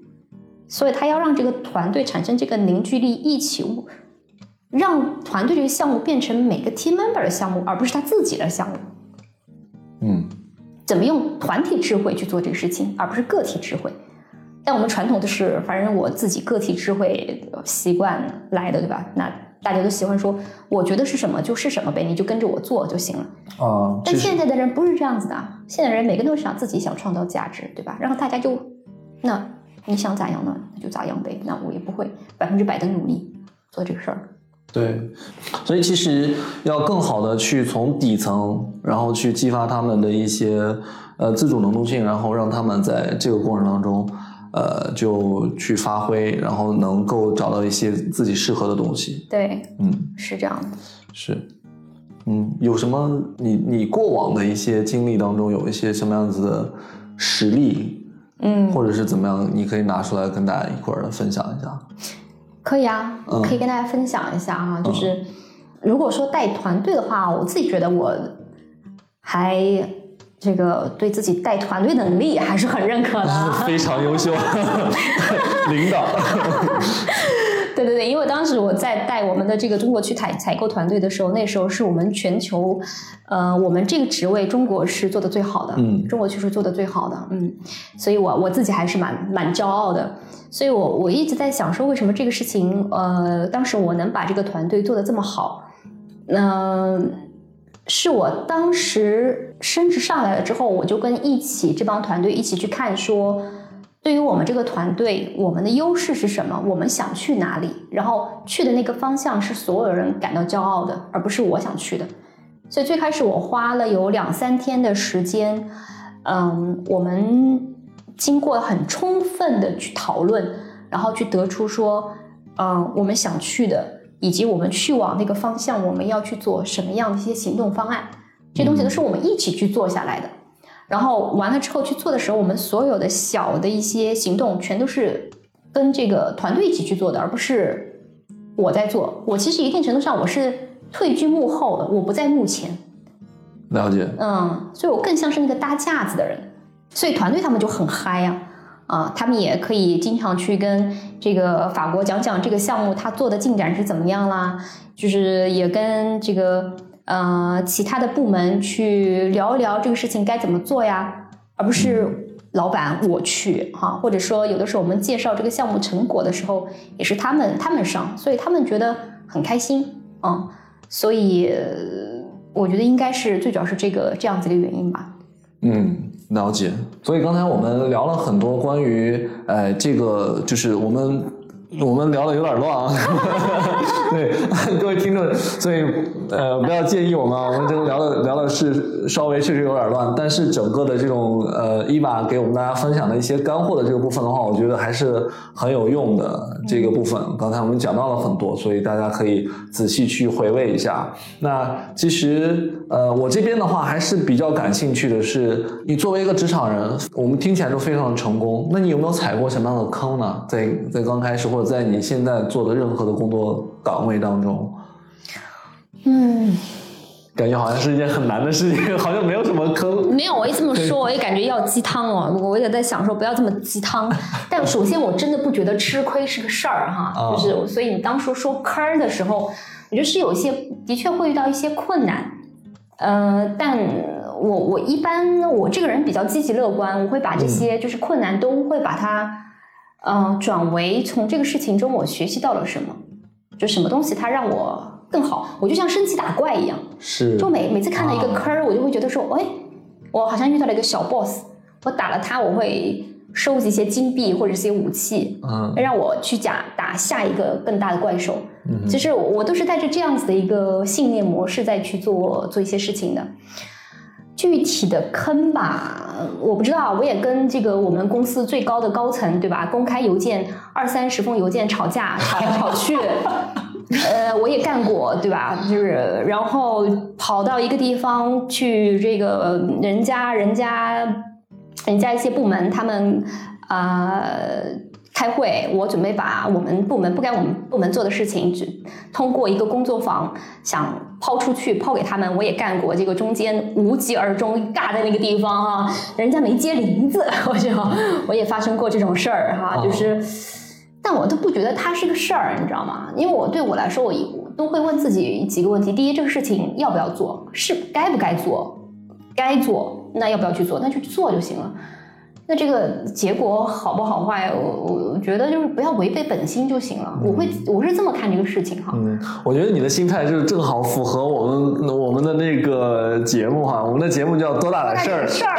所以他要让这个团队产生这个凝聚力，一起让团队这个项目变成每个 team member 的项目，而不是他自己的项目。嗯，怎么用团体智慧去做这个事情，而不是个体智慧。但我们传统的是，反正我自己个体智慧习惯来的，对吧？那大家都喜欢说，我觉得是什么就是什么呗，你就跟着我做就行了。啊，但现在的人不是这样子的，现在人每个人都想自己想创造价值，对吧？然后大家就，那你想咋样呢？那就咋样呗。那我也不会百分之百的努力做这个事儿。对，所以其实要更好的去从底层，然后去激发他们的一些呃自主能动性，然后让他们在这个过程当中，呃，就去发挥，然后能够找到一些自己适合的东西。对，嗯，是这样的。是，嗯，有什么你你过往的一些经历当中有一些什么样子的实例，嗯，或者是怎么样，你可以拿出来跟大家一块儿分享一下。可以啊，嗯可以跟大家分享一下啊、就是如果说带团队的话，我自己觉得我还这个对自己带团队能力还是很认可的。非常优秀，领导。对对对，因为当时我在带我们的这个中国区采采购团队的时候，那时候是我们全球，呃，我们这个职位中国是做的最好的，嗯中国区是做的最好的，嗯，所以我我自己还是蛮蛮骄傲的，所以我我一直在想说，为什么这个事情，呃，当时我能把这个团队做的这么好，嗯、是我当时升职上来了之后，我就跟一起这帮团队一起去看说。对于我们这个团队，我们的优势是什么？我们想去哪里？然后去的那个方向是所有人感到骄傲的，而不是我想去的。所以最开始我花了有两三天的时间，嗯，我们经过很充分的去讨论，然后去得出说，嗯，我们想去的，以及我们去往那个方向，我们要去做什么样的一些行动方案，这些东西都是我们一起去做下来的。然后完了之后去做的时候，我们所有的小的一些行动，全都是跟这个团队一起去做的，而不是我在做。我其实一定程度上我是退居幕后的，我不在幕前。了解，嗯，所以我更像是那个搭架子的人，所以团队他们就很嗨呀、啊，他们也可以经常去跟这个法国讲讲这个项目他做的进展是怎么样啦，就是也跟这个呃其他的部门去聊一聊这个事情该怎么做呀，而不是老板我去哈、或者说有的时候我们介绍这个项目成果的时候，也是他们他们上，所以他们觉得很开心，嗯，所以。我觉得应该是最主要是这个这样子一个原因吧。嗯，了解。所以刚才我们聊了很多关于，呃，这个就是我们我们聊的有点乱啊，对 各位听众，所以呃不要介意我们啊，我们这个聊的聊的是稍微确实有点乱，但是整个的这种呃伊娃给我们大家分享的一些干货的这个部分的话，我觉得还是很有用的这个部分。刚才我们讲到了很多，所以大家可以仔细去回味一下。那其实呃我这边的话还是比较感兴趣的是，你作为一个职场人，我们听起来都非常的成功，那你有没有踩过什么样的坑呢？在在刚开始或者在你现在做的任何的工作岗位当中？嗯，感觉好像是一件很难的事情，好像没有什么坑。没有，我一这么说，我也感觉要鸡汤哦。我也在想说，不要这么鸡汤。但首先，我真的不觉得吃亏是个事儿哈，哦就是所以你当初说坑儿的时候，我觉得是有一些的确会遇到一些困难。呃，但我我一般我这个人比较积极乐观，我会把这些就是困难都会把它呃转为从这个事情中我学习到了什么，就什么东西它让我更好。我就像升级打怪一样，是就每每次看到一个啊坑儿，我就会觉得说，哎，我好像遇到了一个小 boss，我打了他，我会收集一些金币或者一些武器，嗯让我去假打下一个更大的怪兽。嗯其实我我都是带着这样子的一个信念模式在去做做一些事情的。具体的坑吧，我不知道。我也跟这个我们公司最高的高层，对吧？公开邮件二三十封邮件吵架，吵来吵去。呃，我也干过，对吧？就是然后跑到一个地方去，这个人家人家人家一些部门，他们啊、呃开会，我准备把我们部门不该我们部门做的事情，只通过一个工作坊想抛出去，抛给他们。我也干过这个中间无疾而终尬在那个地方哈、人家没接林子，我就我也发生过这种事儿哈、哦就是。但我都不觉得它是个事儿，你知道吗？因为我对我来说，我一我都会问自己几个问题：第一，这个事情要不要做？是该不该做？该做，那要不要去做？那就去做就行了。那这个结果好不好坏，我我我觉得就是不要违背本心就行了。我会我是这么看这个事情哈。嗯，我觉得你的心态就是正好符合我们我们的那个节目哈，我们的节目叫多大点事儿，事儿，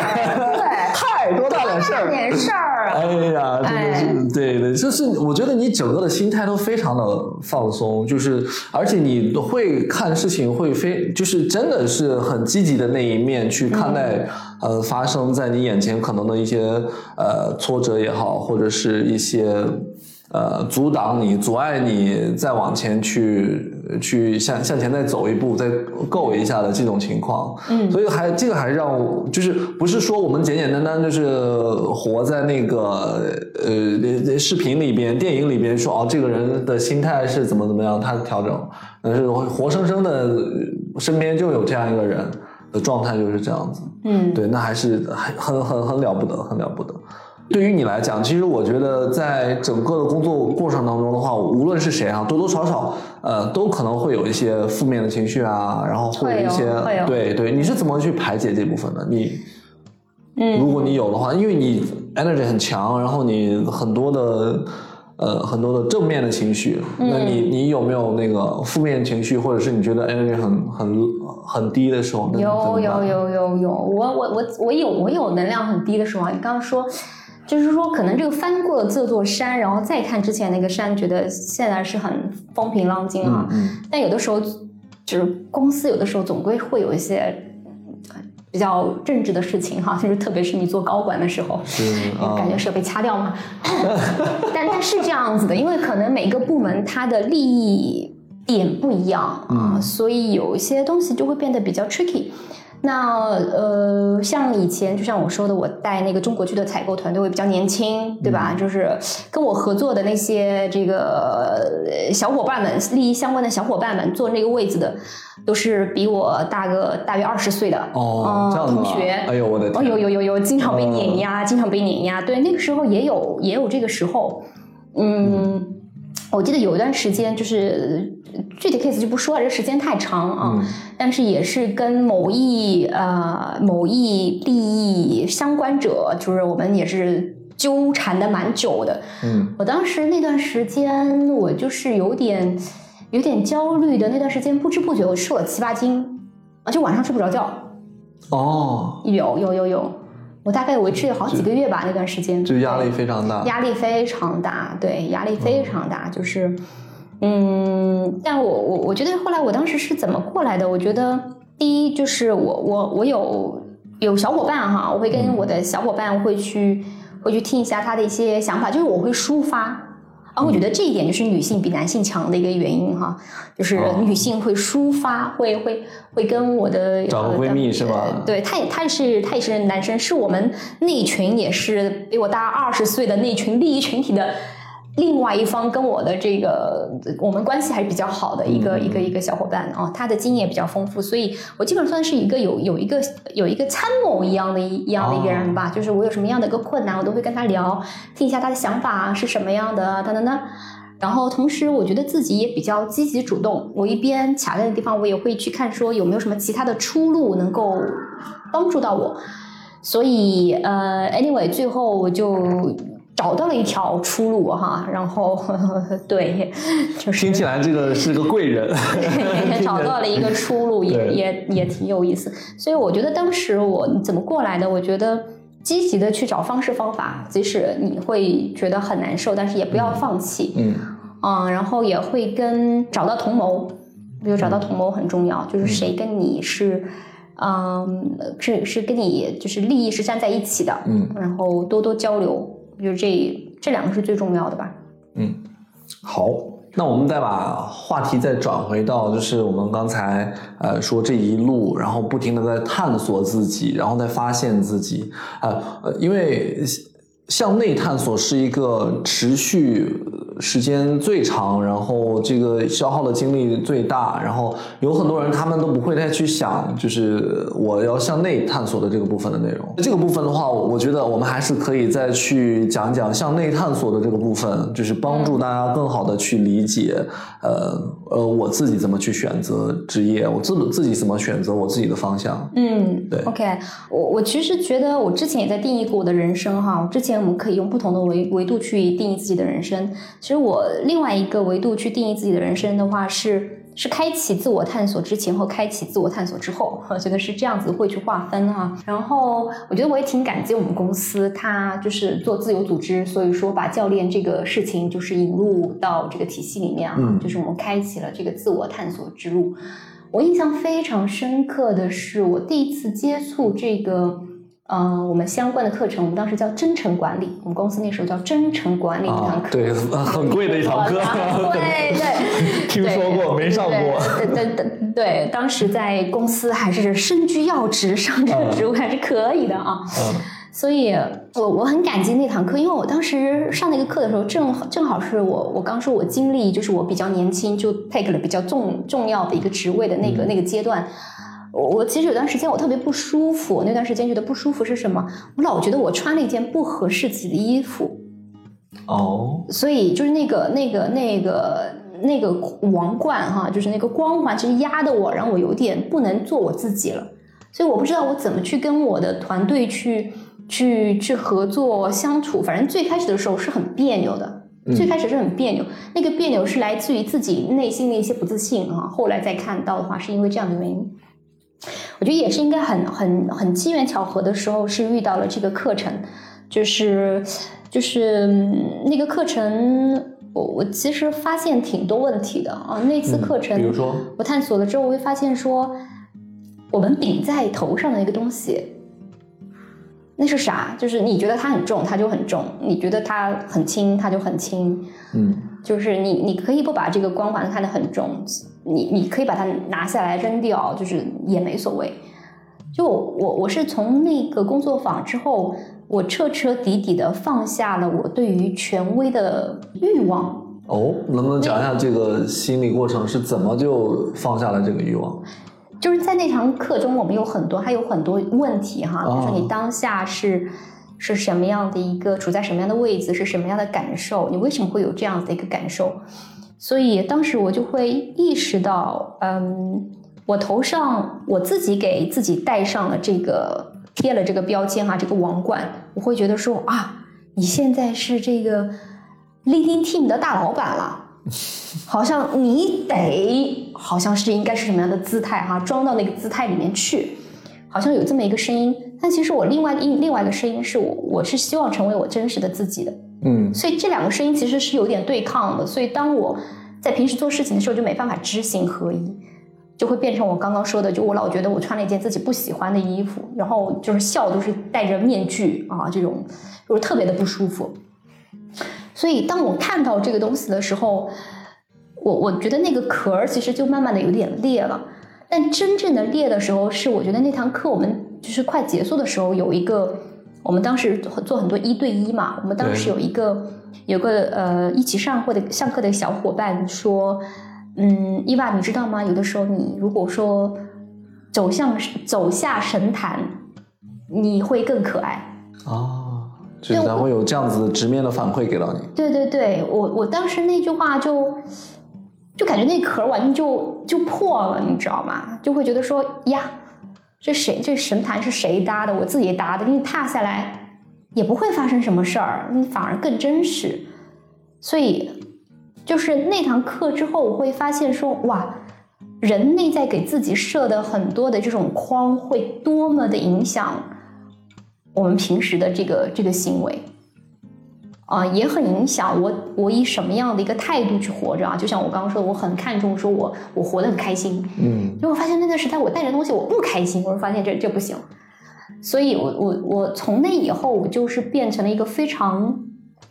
对，太，多大点事儿，点事儿。哎呀，真的是，对对，就是我觉得你整个的心态都非常的放松，就是而且你会看事情会非，就是真的是很积极的那一面去看待，呃，发生在你眼前可能的一些呃挫折也好，或者是一些。呃，阻挡你、阻碍你再往前去、去向向前再走一步、再够一下的这种情况，嗯所以还这个还让我就是不是说我们简简单单就是活在那个呃视频里边、电影里边说哦，这个人的心态是怎么怎么样，他调整，但是活生生的身边就有这样一个人的状态就是这样子，嗯，对，那还是很很很很了不得，很了不得。对于你来讲，其实我觉得在整个的工作过程当中的话，无论是谁啊，多多少少呃都可能会有一些负面的情绪啊，然后会有一些对对，你是怎么去排解这部分的？你嗯如果你有的话，因为你 energy 很强，然后你很多的呃很多的正面的情绪，嗯那你你有没有那个负面情绪，或者是你觉得 energy 很很很低的时候？有有有有有，我我我我有我有能量很低的时候啊。你刚刚说，就是说可能这个翻过了这座山，然后再看之前那个山，觉得现在是很风平浪静啊。嗯但有的时候，就是公司有的时候总归会有一些呃比较政治的事情哈，就是特别是你做高管的时候，感觉是要被掐掉嘛？但但是这样子的，因为可能每个部门它的利益点不一样啊，嗯所以有一些东西就会变得比较 tricky。那呃，像以前就像我说的，我带那个中国区的采购团队会比较年轻，对吧？就是跟我合作的那些这个呃小伙伴们，利益相关的小伙伴们，坐那个位子的，都是比我大个大约二十岁的。哦同学。哎呦我的哦，天，有有有有，经常被碾压，经常被碾压。对，那个时候也有也有这个时候，嗯，我记得有一段时间，就是呃具体 case 就不说了，这时间太长啊。嗯但是也是跟某一呃某一利益相关者，就是我们也是纠缠的蛮久的。嗯我当时那段时间，我就是有点有点焦虑的，那段时间不知不觉我瘦了七八斤，啊，就晚上睡不着觉。哦，有有有有，我大概维持了好几个月吧，那段时间就压力非常大，压力非常大，对，压力非常大，就是，嗯，但我我我觉得后来我当时是怎么过来的？我觉得第一就是我我我有有小伙伴哈，我会跟我的小伙伴会去会去听一下他的一些想法，就是我会抒发。啊，我觉得这一点就是女性比男性强的一个原因哈，就是哦女性会抒发，会会会跟我的找个闺蜜是吧呃对，她也她也是她也是男生，是我们那群也是比我大二十岁的那群利益群体的另外一方跟我的这个我们关系还是比较好的一个、嗯一个一个小伙伴啊，他的经验比较丰富，所以我基本上算是一个有有一个有一个参谋一样的一一样的一个人吧，就是我有什么样的一个困难，我都会跟他聊，听一下他的想法是什么样的，等等等。然后同时，我觉得自己也比较积极主动。我一边卡在的地方，我也会去看说有没有什么其他的出路能够帮助到我。所以呃，anyway，最后我就找到了一条出路哈。然后对，就是听起来这个是个贵人，也找到了一个出路，也对也也挺有意思。所以我觉得当时我怎么过来的，我觉得积极的去找方式方法，即使你会觉得很难受，但是也不要放弃。嗯嗯，然后也会跟找到同谋，比如找到同谋很重要，就是谁跟你是，嗯，是是跟你就是利益是站在一起的，嗯然后多多交流，就是这这两个是最重要的吧。嗯，好。那我们再把话题再转回到，就是我们刚才呃说这一路，然后不停的在探索自己，然后在发现自己，啊呃，因为向内探索是一个持续时间最长，然后这个消耗的精力最大，然后有很多人他们都不会再去想，就是我要向内探索的这个部分的内容。这个部分的话，我觉得我们还是可以再去讲讲向内探索的这个部分，就是帮助大家更好的去理解，呃呃，我自己怎么去选择职业，我自自己怎么选择我自己的方向。嗯，对，OK，我我其实觉得我之前也在定义过我的人生哈，之前我们可以用不同的维维度去定义自己的人生。其实我另外一个维度去定义自己的人生的话是。是开启自我探索之前和开启自我探索之后，我觉得是这样子会去划分哈。然后我觉得我也挺感激我们公司，它就是做自由组织，所以说把教练这个事情就是引入到这个体系里面啊，嗯就是我们开启了这个自我探索之路。我印象非常深刻的是，我第一次接触这个，呃，我们相关的课程，我们当时叫真诚管理，我们公司那时候叫真诚管理这堂课，，啊对，很贵的一堂课，对对，听说过没上过？对对对当时在公司还是身居要职，上这个职务还是可以的啊。嗯所以我我很感激那堂课，因为我当时上那个课的时候，正好正好是我我刚说我经历就是我比较年轻就 take 了比较重重要的一个职位的那个、那个阶段。我我其实有段时间我特别不舒服，那段时间觉得不舒服是什么？我老觉得我穿了一件不合适自己的衣服，哦，所以就是那个那个那个那个王冠哈，就是那个光环，其实压得我，让我有点不能做我自己了。所以我不知道我怎么去跟我的团队去去去合作相处。反正最开始的时候是很别扭的，嗯最开始是很别扭。那个别扭是来自于自己内心的一些不自信啊。后来再看到的话，是因为这样的原因。我觉得也是应该很很很机缘巧合的时候，是遇到了这个课程，就是就是嗯那个课程，我我其实发现挺多问题的啊。那次课程，嗯比如说我探索了之后，我会发现说，我们顶在头上的一个东西，那是啥？就是你觉得它很重，它就很重；你觉得它很轻，它就很轻。嗯就是你，你可以不把这个光环看得很重，你你可以把它拿下来扔掉，就是也没所谓。就我我是从那个工作坊之后，我彻彻底底的放下了我对于权威的欲望。哦，能不能讲一下这个心理过程是怎么就放下了这个欲望？就是在那堂课中，我们有很多还有很多问题哈，比如说你当下是是什么样的一个处在什么样的位置，是什么样的感受，你为什么会有这样的一个感受？所以当时我就会意识到，嗯，我头上我自己给自己戴上了这个贴了这个标签哈、这个王冠，我会觉得说啊，你现在是这个 leading team 的大老板了。好像你得，好像是应该是什么样的姿态哈、装到那个姿态里面去，好像有这么一个声音。但其实我另外另另外一个声音是我我是希望成为我真实的自己的，嗯所以这两个声音其实是有点对抗的。所以当我在平时做事情的时候，就没办法知行合一，就会变成我刚刚说的，就我老觉得我穿了一件自己不喜欢的衣服，然后就是笑都是戴着面具啊，这种就是特别的不舒服。所以当我看到这个东西的时候，我我觉得那个壳其实就慢慢的有点裂了。但真正的裂的时候，是我觉得那堂课我们就是快结束的时候，有一个我们当时做很多一对一嘛，我们当时有一个有个呃一起上课的上课的小伙伴说，嗯，伊娃，你知道吗？有的时候你如果说走向走下神坛，你会更可爱。哦，就是他会有这样子直面的反馈给到你。对对对，我我当时那句话就就感觉那壳完全就就破了，你知道吗？就会觉得说呀，这谁这神坛是谁搭的？我自己搭的，你踏下来也不会发生什么事儿，你反而更真实。所以就是那堂课之后，我会发现说哇，人内在给自己设的很多的这种框，会多么的影响我们平时的这个这个行为。啊、也很影响我我以什么样的一个态度去活着啊？就像我刚刚说的，我很看重说我我活得很开心，嗯。结果发现那段时代我带着东西我不开心，我就发现这这不行，所以我我我从那以后我就是变成了一个非常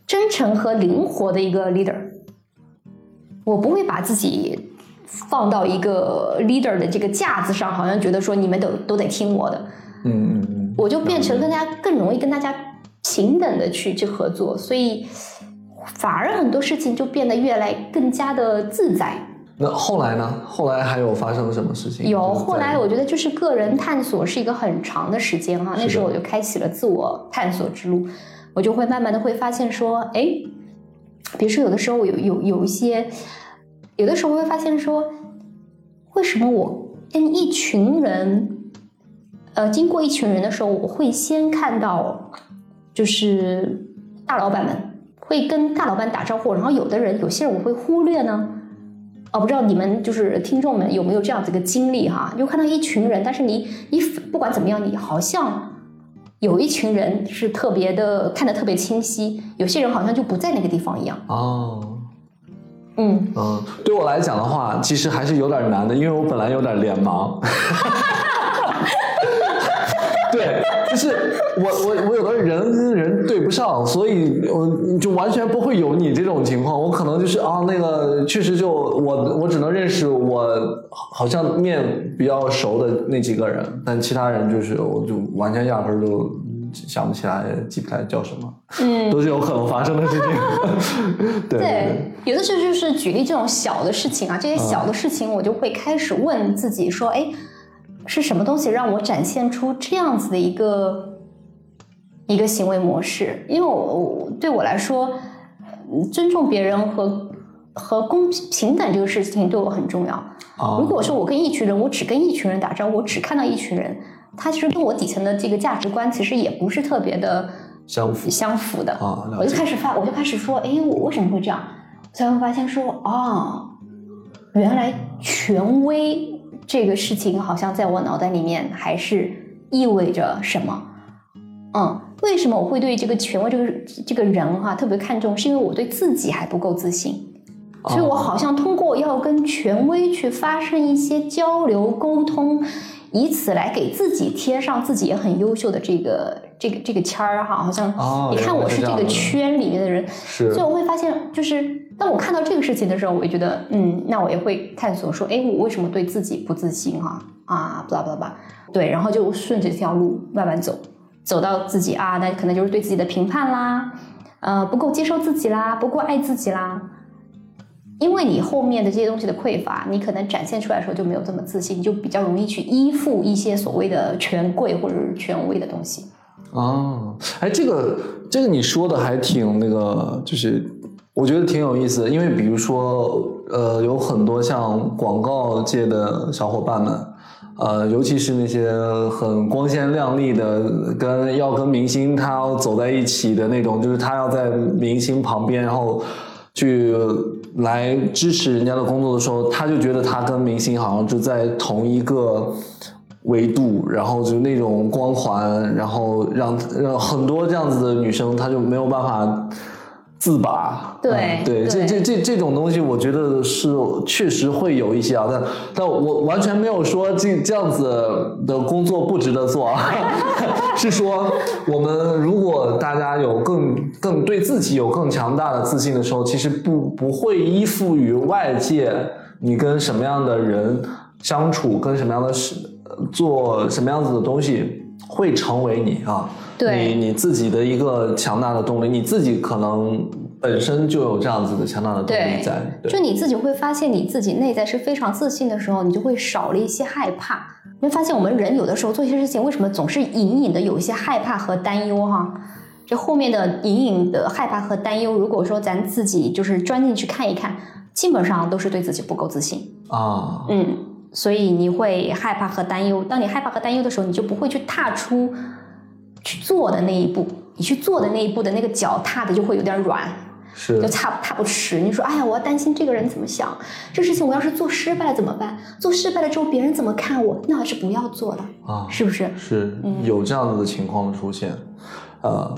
真诚和灵活的一个 leader，我不会把自己放到一个 leader 的这个架子上，好像觉得说你们都都得听我的，嗯嗯嗯，我就变成跟大家更容易跟大家平等的去去合作，所以反而很多事情就变得越来更加的自在。那后来呢？后来还有发生什么事情？有后来，我觉得就是个人探索是一个很长的时间哈，那时候我就开启了自我探索之路，我就会慢慢的会发现说，哎，比如说有的时候有有有一些，有的时候会发现说，为什么我跟一群人，呃，经过一群人的时候，我会先看到就是大老板们会跟大老板打招呼，然后有的人有些人我会忽略呢。哦，不知道你们就是听众们有没有这样子一个经历哈？就看到一群人，但是你你不管怎么样，你好像有一群人是特别的看得特别清晰，有些人好像就不在那个地方一样。哦。嗯，嗯，对我来讲的话，其实还是有点难的，因为我本来有点脸盲。对，就是我我我有的人跟人对不上，所以我就完全不会有你这种情况。我可能就是啊，那个确实就我我只能认识我好像面比较熟的那几个人，但其他人就是我就完全压根儿就想不起来、记不起来叫什么，嗯，都是有可能发生的事情。对对对，有的时候就是举例这种小的事情啊，这些小的事情我就会开始问自己说，哎，是什么东西让我展现出这样子的一个一个行为模式？因为我我对我来说，嗯尊重别人和和公平平等这个事情对我很重要。啊，如果说我跟一群人，我只跟一群人打招呼，我只看到一群人，他其实跟我底层的这个价值观其实也不是特别的相符相符的。啊，我就开始发，我就开始说，哎，我为什么会这样？才会发现说，哦，原来权威这个事情好像在我脑袋里面还是意味着什么？嗯，为什么我会对这个权威这个这个人哈、特别看重？是因为我对自己还不够自信。所以我好像通过要跟权威去发生一些交流沟通，以此来给自己贴上自己也很优秀的这个这个这个签儿哈，好像哦你看我是这个圈里面的人，是所以我会发现，就是当我看到这个事情的时候，我就觉得，嗯，那我也会探索说，哎，我为什么对自己不自信哈？啊，巴拉巴拉巴拉，对，然后就顺着这条路慢慢走，走到自己啊，那可能就是对自己的评判啦，呃，不够接受自己啦，不够爱自己啦。因为你后面的这些东西的匮乏，你可能展现出来的时候就没有这么自信，你就比较容易去依附一些所谓的权贵或者是权威的东西。哦，哎，这个这个你说的还挺那个，就是我觉得挺有意思的，因为比如说，呃，有很多像广告界的小伙伴们，呃，尤其是那些很光鲜亮丽的，跟要跟明星他要走在一起的那种，就是他要在明星旁边，然后去来支持人家的工作的时候，他就觉得他跟明星好像就在同一个维度，然后就那种光环，然后让让很多这样子的女生，她就没有办法自拔。对嗯对，这这这这种东西，我觉得是确实会有一些啊，但但我完全没有说这这样子的工作不值得做啊，是说我们如果大家有更更对自己有更强大的自信的时候，其实不不会依附于外界，你跟什么样的人相处，跟什么样的事，做什么样子的东西，会成为你啊，对你你自己的一个强大的动力，你自己可能本身就有这样子的强大的动力在，对就你自己会发现你自己内在是非常自信的时候，你就会少了一些害怕。你会发现我们人有的时候做一些事情，为什么总是隐隐的有一些害怕和担忧哈？这后面的隐隐的害怕和担忧，如果说咱自己就是钻进去看一看，基本上都是对自己不够自信。啊，嗯，所以你会害怕和担忧。当你害怕和担忧的时候，你就不会去踏出去做的那一步。你去做的那一步的那个脚踏的就会有点软，是就踏踏不实。你说，哎呀，我要担心这个人怎么想，这事情我要是做失败了怎么办？做失败了之后别人怎么看我？那还是不要做了，啊，是不是？是有这样子的情况的出现，呃，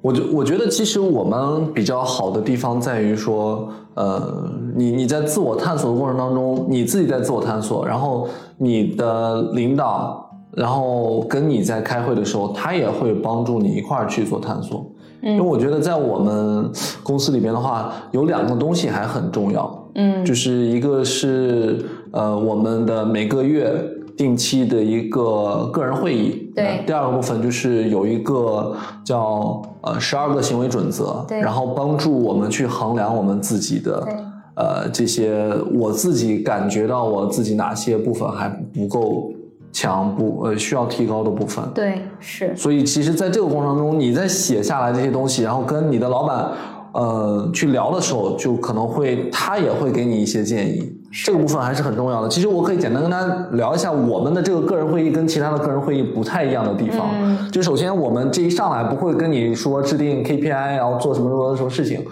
我觉我觉得其实我们比较好的地方在于说，呃，你你在自我探索的过程当中，你自己在自我探索，然后你的领导，然后跟你在开会的时候，他也会帮助你一块儿去做探索。因为我觉得在我们公司里边的话，有两个东西还很重要，嗯。就是一个是呃我们的每个月定期的一个个人会议，对。那第二个部分就是有一个叫呃十二个行为准则，对。然后帮助我们去衡量我们自己的呃这些我自己感觉到我自己哪些部分还不够强，不呃需要提高的部分，对，是，所以其实，在这个过程中，你在写下来这些东西，然后跟你的老板呃去聊的时候，就可能会他也会给你一些建议。这个部分还是很重要的。其实我可以简单跟大家聊一下我们的这个个人会议跟其他的个人会议不太一样的地方。嗯就首先我们这一上来不会跟你说制定 KPI，然后做什么什么什么事情。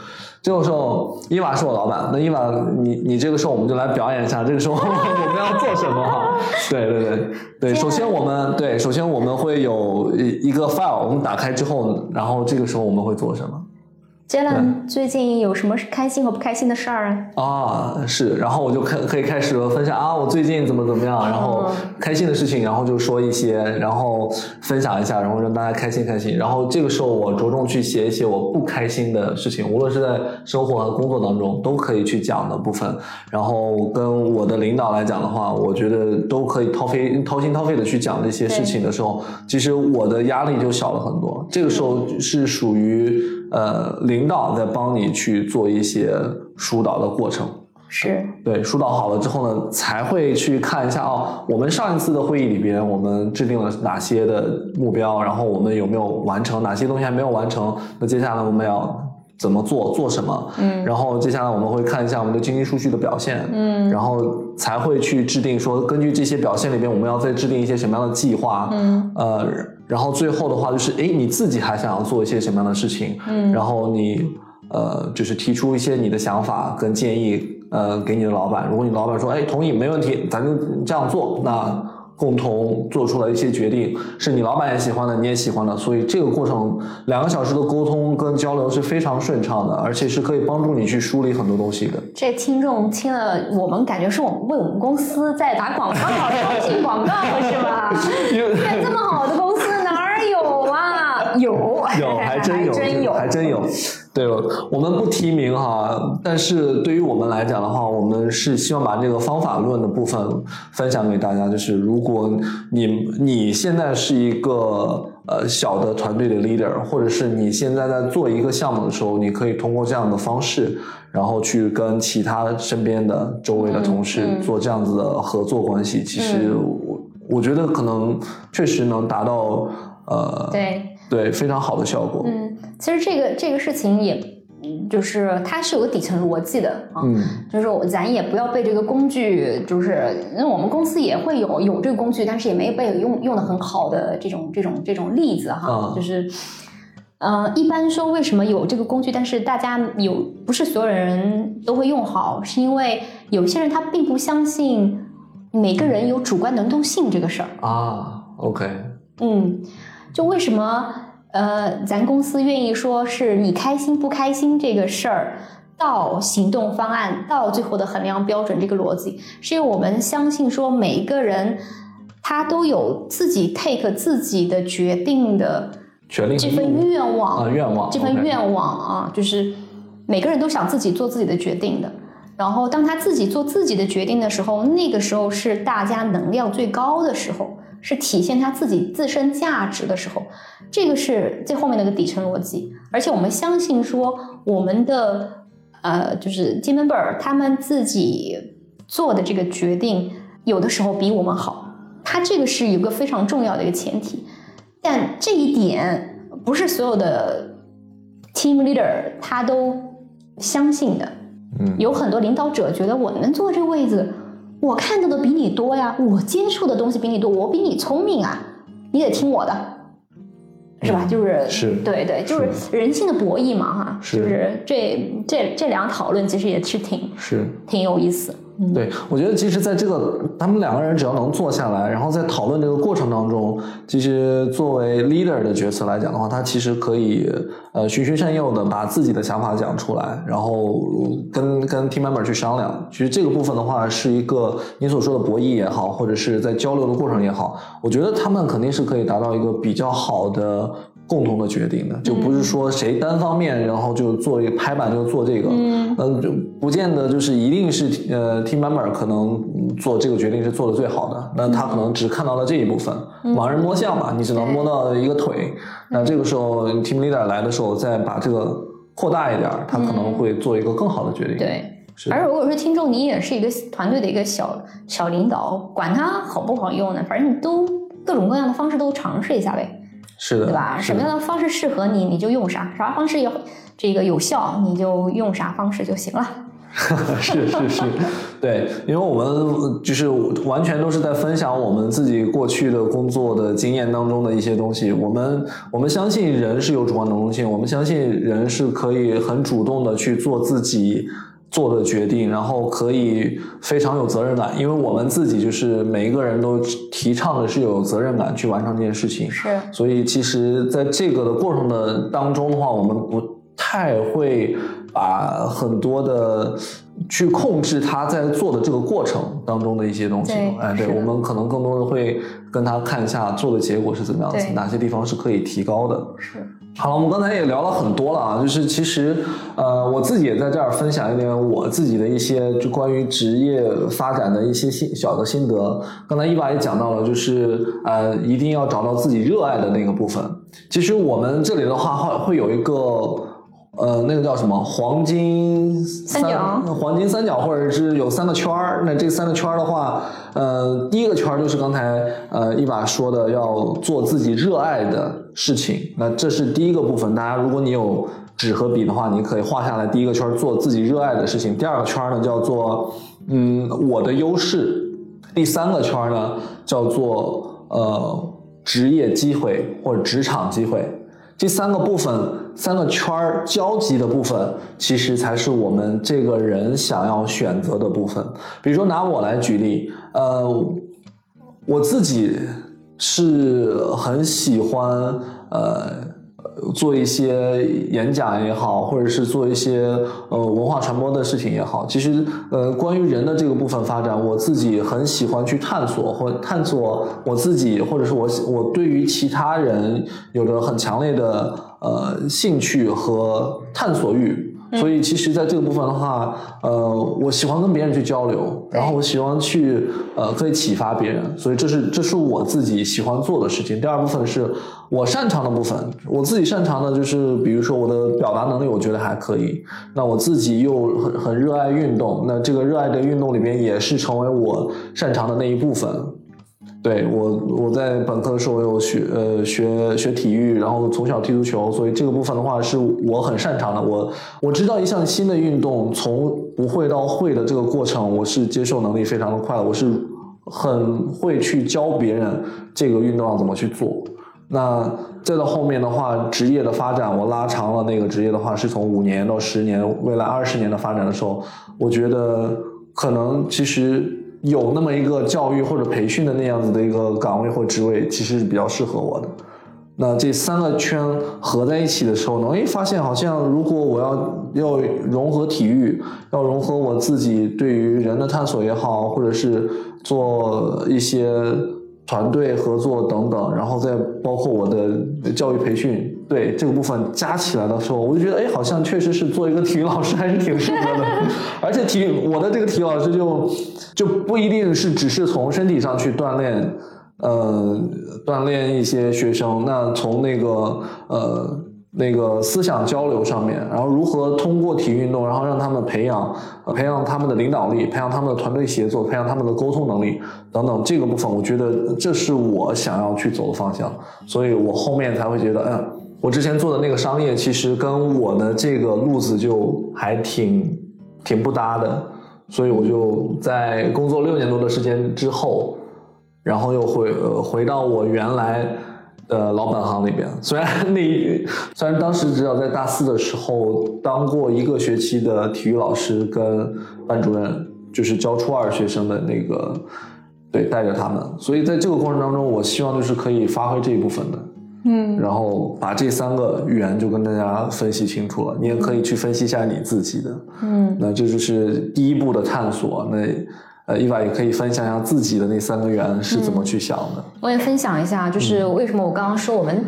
这个时候，伊娃是我老板，那伊娃，你你这个时候我们就来表演一下，这个时候我 们要做什么哈？对对对对，首先我们对，首先我们会有一一个 file，我们打开之后，然后这个时候我们会做什么？Jalen 最近有什么开心和不开心的事儿啊？啊，是，然后我就可可以开始分享啊，我最近怎么怎么样，然后开心的事情，然后就说一些，然后分享一下，然后让大家开心开心。然后这个时候我着重去写一些我不开心的事情，无论是在生活和工作当中都可以去讲的部分。然后跟我的领导来讲的话，我觉得都可以掏肺掏心掏肺的去讲这些事情的时候，其实我的压力就小了很多。这个时候是属于呃领导在帮你去做一些疏导的过程。是，对，疏导好了之后呢，才会去看一下哦，我们上一次的会议里边，我们制定了哪些的目标，然后我们有没有完成，哪些东西还没有完成，那接下来我们要怎么做，做什么？嗯然后接下来我们会看一下我们的经济数据的表现，嗯然后才会去制定说，根据这些表现里边，我们要再制定一些什么样的计划，嗯呃，然后最后的话就是，哎，你自己还想要做一些什么样的事情？嗯然后你呃，就是提出一些你的想法跟建议，呃，给你的老板。如果你老板说，哎，同意，没问题，咱就这样做，那共同做出了一些决定，是你老板也喜欢的，你也喜欢的，所以这个过程两个小时的沟通跟交流是非常顺畅的，而且是可以帮助你去梳理很多东西的。这听众听了，我们感觉是我们为我们公司在打广告，招聘广告是吧？这这么好的公司？有，有，还真有，还真有，还真有。对，我们不提名哈，但是对于我们来讲的话，我们是希望把这个方法论的部分分享给大家。就是如果你你现在是一个呃小的团队的 leader，或者是你现在在做一个项目的时候，你可以通过这样的方式，然后去跟其他身边的周围的同事做这样子的合作关系。其实我我觉得可能确实能达到呃对。对，非常好的效果。嗯，其实这个这个事情也，嗯就是它是有个底层逻辑的啊，嗯就是我咱也不要被这个工具，就是因为我们公司也会有有这个工具，但是也没被用用的很好的这种这种这种例子哈，嗯就是。呃，一般说为什么有这个工具，但是大家有不是所有人都会用好，是因为有些人他并不相信每个人有主观能动性这个事儿。啊，OK，嗯，就为什么呃，咱公司愿意说是你开心不开心这个事儿，到行动方案到最后的衡量标准这个逻辑，是因为我们相信说每一个人他都有自己 take 自己的决定的这份愿望啊，愿望，这份愿望啊，就是每个人都想自己做自己的决定的。然后当他自己做自己的决定的时候，那个时候是大家能量最高的时候，是体现他自己自身价值的时候。这个是最后面的一个底层逻辑。而且我们相信说，我们的呃，就是 team member 他们自己做的这个决定，有的时候比我们好。他这个是一个非常重要的一个前提。但这一点不是所有的 team leader 他都相信的。嗯有很多领导者觉得我能坐这个位子，我看到的比你多呀，我接触的东西比你多，我比你聪明啊，你得听我的，是吧？就是嗯是对对，就是人性的博弈嘛，哈，是就是这这这两讨论其实也是挺是。挺有意思。对，我觉得其实在这个他们两个人只要能坐下来，然后在讨论这个过程当中，其实作为 leader 的角色来讲的话，他其实可以呃循循善诱的把自己的想法讲出来，然后跟跟 team member 去商量。其实这个部分的话，是一个你所说的博弈也好，或者是在交流的过程也好，我觉得他们肯定是可以达到一个比较好的。共同的决定的，就不是说谁单方面，然后就做一个拍板就做这个，嗯呃，就不见得就是一定是呃 team member 可能嗯做这个决定是做的最好的，那他可能只看到了这一部分，盲人摸象嘛，你只能摸到一个腿，那这个时候 team leader 来的时候再把这个扩大一点，他可能会做一个更好的决定。，对。是而如果说听众你也是一个团队的一个小小领导，管他好不好用呢？反正你都各种各样的方式都尝试一下呗。是的，对吧？什么样的方式适合你，你就用啥；啥方式有这个有效，你就用啥方式就行了。是是是，对，因为我们就是完全都是在分享我们自己过去的工作的经验当中的一些东西。我们我们相信人是有主观能动性，我们相信人是可以很主动的去做自己做的决定，然后可以非常有责任感，因为我们自己就是每一个人都提倡的是有责任感去完成这件事情。是，所以其实在这个的过程的当中的话，我们不太会把很多的去控制他在做的这个过程当中的一些东西对。哎，对我们可能更多的会跟他看一下做的结果是怎么样子，哪些地方是可以提高的。是，好了，我们刚才也聊了很多了啊，就是其实呃，我自己也在这儿分享一点我自己的一些就关于职业发展的一些心小的心得。刚才伊娃也讲到了，就是呃，一定要找到自己热爱的那个部分。其实我们这里的话会会有一个。呃，那个叫什么黄金三角黄金三角，或者是有三个圈儿。那这三个圈儿的话，呃，第一个圈儿就是刚才呃一把说的，要做自己热爱的事情。那这是第一个部分。大家如果你有纸和笔的话，你可以画下来。第一个圈儿做自己热爱的事情，第二个圈儿呢叫做嗯我的优势，第三个圈儿呢叫做呃职业机会或者职场机会。这三个部分，三个圈儿交集的部分，其实才是我们这个人想要选择的部分。比如说拿我来举例，呃，我自己是很喜欢呃做一些演讲也好，或者是做一些呃文化传播的事情也好。其实呃关于人的这个部分发展，我自己很喜欢去探索或探索我自己，或者是我我对于其他人有着很强烈的呃兴趣和探索欲。所以其实，在这个部分的话，呃，我喜欢跟别人去交流，然后我喜欢去呃可以启发别人，所以这是这是我自己喜欢做的事情。第二部分是我擅长的部分，我自己擅长的就是，比如说我的表达能力，我觉得还可以。那我自己又很很热爱运动，那这个热爱的运动里边也是成为我擅长的那一部分。对我，我在本科的时候有学呃学学体育，然后从小踢足球，所以这个部分的话是我很擅长的。我我知道一项新的运动从不会到会的这个过程，我是接受能力非常的快，我是很会去教别人这个运动要怎么去做。那再到后面的话，职业的发展，我拉长了那个职业的话，是从五年到十年，未来二十年的发展的时候，我觉得可能其实。有那么一个教育或者培训的那样子的一个岗位或职位，其实是比较适合我的。那这三个圈合在一起的时候呢，哎，发现好像如果我要要融合体育，要融合我自己对于人的探索也好，或者是做一些团队合作等等，然后再包括我的教育培训，对这个部分加起来的时候，我就觉得，哎，好像确实是做一个体育老师还是挺适合的。而且体育，我的这个体育老师就就不一定是只是从身体上去锻炼，呃，锻炼一些学生，那从那个呃。那个思想交流上面，然后如何通过体育运动，然后让他们培养，培养他们的领导力，培养他们的团队协作，培养他们的沟通能力等等，这个部分我觉得这是我想要去走的方向，所以我后面才会觉得，嗯，我之前做的那个商业其实跟我的这个路子就还挺挺不搭的，所以我就在工作六年多的时间之后，然后又回呃回到我原来。的老本行那边，虽然那虽然当时只有在大四的时候当过一个学期的体育老师跟班主任，就是教初二学生的那个，对，带着他们，所以在这个过程当中，我希望就是可以发挥这一部分的，嗯，然后把这三个语言就跟大家分析清楚了，你也可以去分析一下你自己的，嗯，那这就是第一步的探索，那。呃，伊娃也可以分享一下自己的那三个圆是怎么去想的。我也分享一下，就是为什么我刚刚说我们，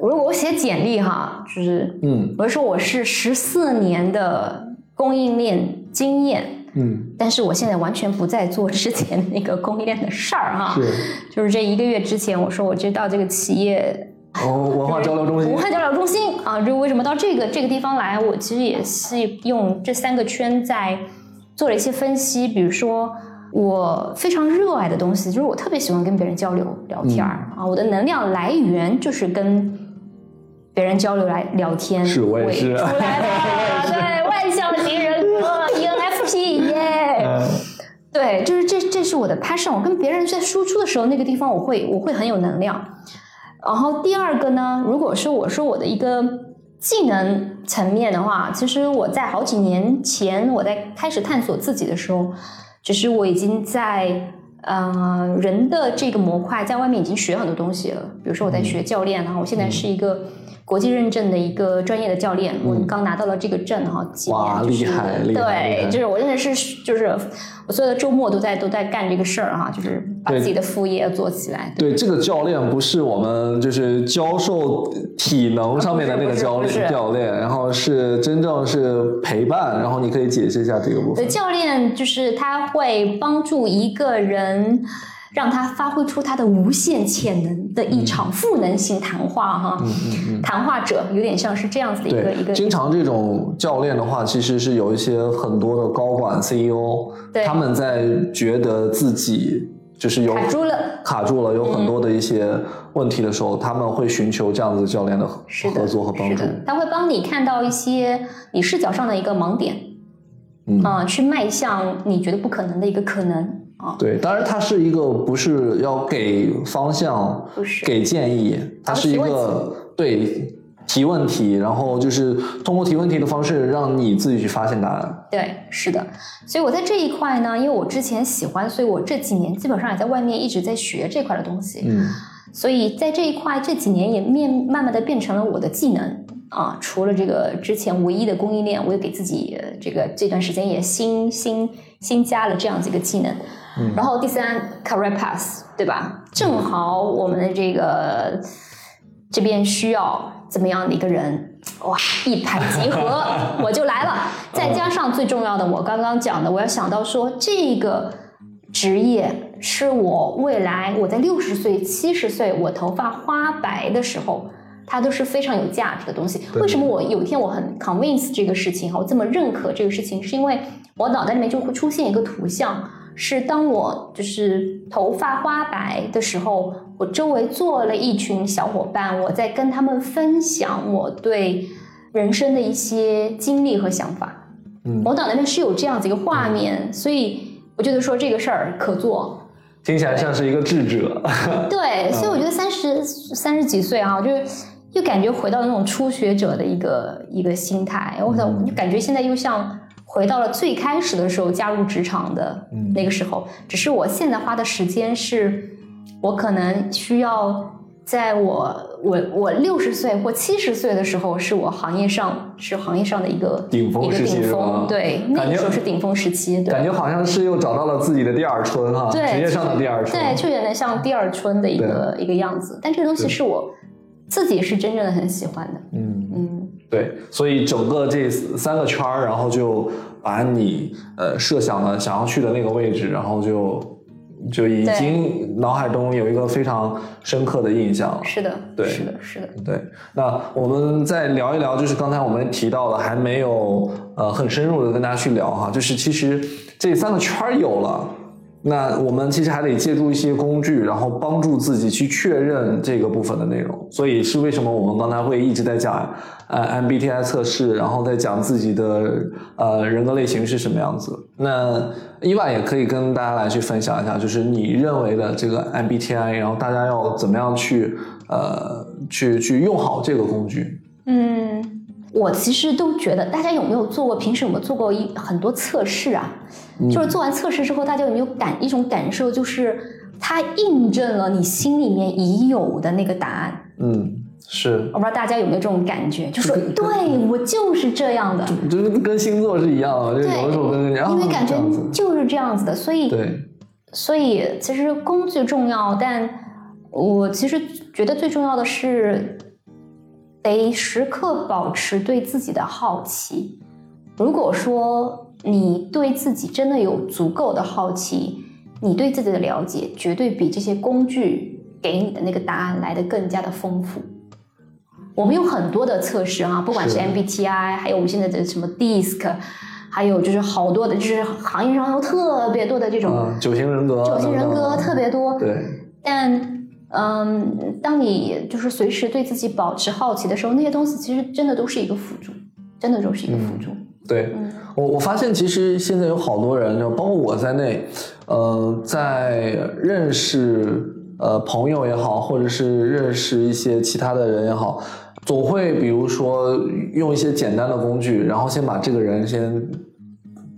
如果我写简历哈，就是嗯，我说我是十四年的供应链经验，嗯，但是我现在完全不再做之前那个供应链的事儿哈，是，就是这一个月之前，我说我知道这个企业哦，文化交流中心，文化交流中心啊，就为什么到这个这个地方来？我其实也是用这三个圈在做了一些分析，比如说。我非常热爱的东西，就是我特别喜欢跟别人交流聊天儿啊。我的能量来源就是跟别人交流来聊天，是我也是出来的。对，外向型人格，ENFP 耶。对，就是这，这是我的 passion。我跟别人在输出的时候，那个地方我会，我会很有能量。然后第二个呢，如果是我说我的一个技能层面的话，其实我在好几年前我在开始探索自己的时候。只是我已经在呃人的这个模块在外面已经学很多东西了，比如说我在学教练，然后我现在是一个。国际认证的一个专业的教练，我刚拿到了这个证哈，几年厉害，厉害！对，就是我真的是，就是我所有的周末都在都在干这个事儿哈，就是把自己的副业做起来。对，这个教练不是我们就是教授体能上面的那个教练，教练，然后是真正是陪伴，然后你可以解释一下这个部分。教练就是他会帮助一个人。让他发挥出他的无限潜能的一场赋能性谈话哈，谈话者有点像是这样子的一个一个。经常这种教练的话，其实是有一些很多的高管 CEO，他们在觉得自己就是有卡住了，卡住了，有很多的一些问题的时候，他们会寻求这样子教练的合作和帮助。他会帮你看到一些你视角上的一个盲点，嗯，去迈向你觉得不可能的一个可能。啊。对，当然它是一个不是要给方向，不是。给建议，它是一个对提问题，然后就是通过提问题的方式让你自己去发现答案。对，是的。所以我在这一块呢，因为我之前喜欢，所以我这几年基本上也在外面一直在学这块的东西。嗯，所以在这一块这几年也面慢慢的变成了我的技能啊。除了这个之前唯一的供应链，我也给自己这个这段时间也新新新加了这样子一个技能。嗯然后第三，career path，对吧？正好我们的这个这边需要怎么样的一个人？哇，一拍即合，我就来了。再加上最重要的，我刚刚讲的，我要想到说，这个职业是我未来我在六十岁、七十岁，我头发花白的时候，它都是非常有价值的东西。为什么我有一天我很 convince 这个事情哈，我这么认可这个事情，是因为我脑袋里面就会出现一个图像。是当我就是头发花白的时候，我周围坐了一群小伙伴，我在跟他们分享我对人生的一些经历和想法。嗯，我脑袋里面是有这样子一个画面，所以我觉得说这个事儿可做。听起来像是一个智者。对，所以我觉得三十三十几岁啊，就是又感觉回到那种初学者的一个一个心态。我操，感觉现在又像。回到了最开始的时候，加入职场的那个时候，只是我现在花的时间是，我可能需要在我我我六十岁或七十岁的时候，是我行业上是行业上的一个顶峰时期顶峰，对，那个时候是顶峰时期，对感觉好像是又找到了自己的第二春哈，对职业上的第二春。对，就有点像第二春的一个一个样子。但这个东西是我自己是真正的很喜欢的，嗯，嗯，对，所以整个这三个圈儿，然后就把你呃设想的想要去的那个位置，然后就就已经脑海中有一个非常深刻的印象。是的，对是的，是的，对，那我们再聊一聊，就是刚才我们提到的，还没有呃很深入的跟大家去聊哈，就是其实这三个圈儿有了。那我们其实还得借助一些工具，然后帮助自己去确认这个部分的内容。所以是为什么我们刚才会一直在讲呃 MBTI 测试，然后再讲自己的呃人格类型是什么样子。那伊万也可以跟大家来去分享一下，就是你认为的这个 MBTI，然后大家要怎么样去呃去去用好这个工具。嗯，我其实都觉得，大家有没有做过？平时有没有做过一很多测试啊？就是做完测试之后，大家有没有感一种感受，就是它印证了你心里面已有的那个答案？嗯，是，我不知道大家有没有这种感觉，就说对我就是这样的，就是跟星座是一样的，就对有的时候跟人家因为感觉就是这样子的，所以对，所以其实工具重要，但我其实觉得最重要的是得时刻保持对自己的好奇。如果说你对自己真的有足够的好奇，你对自己的了解绝对比这些工具给你的那个答案来的更加的丰富。我们有很多的测试啊，不管是是 MBTI，还有我们现在的什么 DISC，还有就是好多的，就是行业上有特别多的这种嗯，九型人格，九型人格特别多。对，但嗯，当你就是随时对自己保持好奇的时候，那些东西其实真的都是一个辅助，真的都是一个辅助。对嗯。我我发现其实现在有好多人，就包括我在内，呃，在认识呃朋友也好，或者是认识一些其他的人也好，总会比如说用一些简单的工具，然后先把这个人先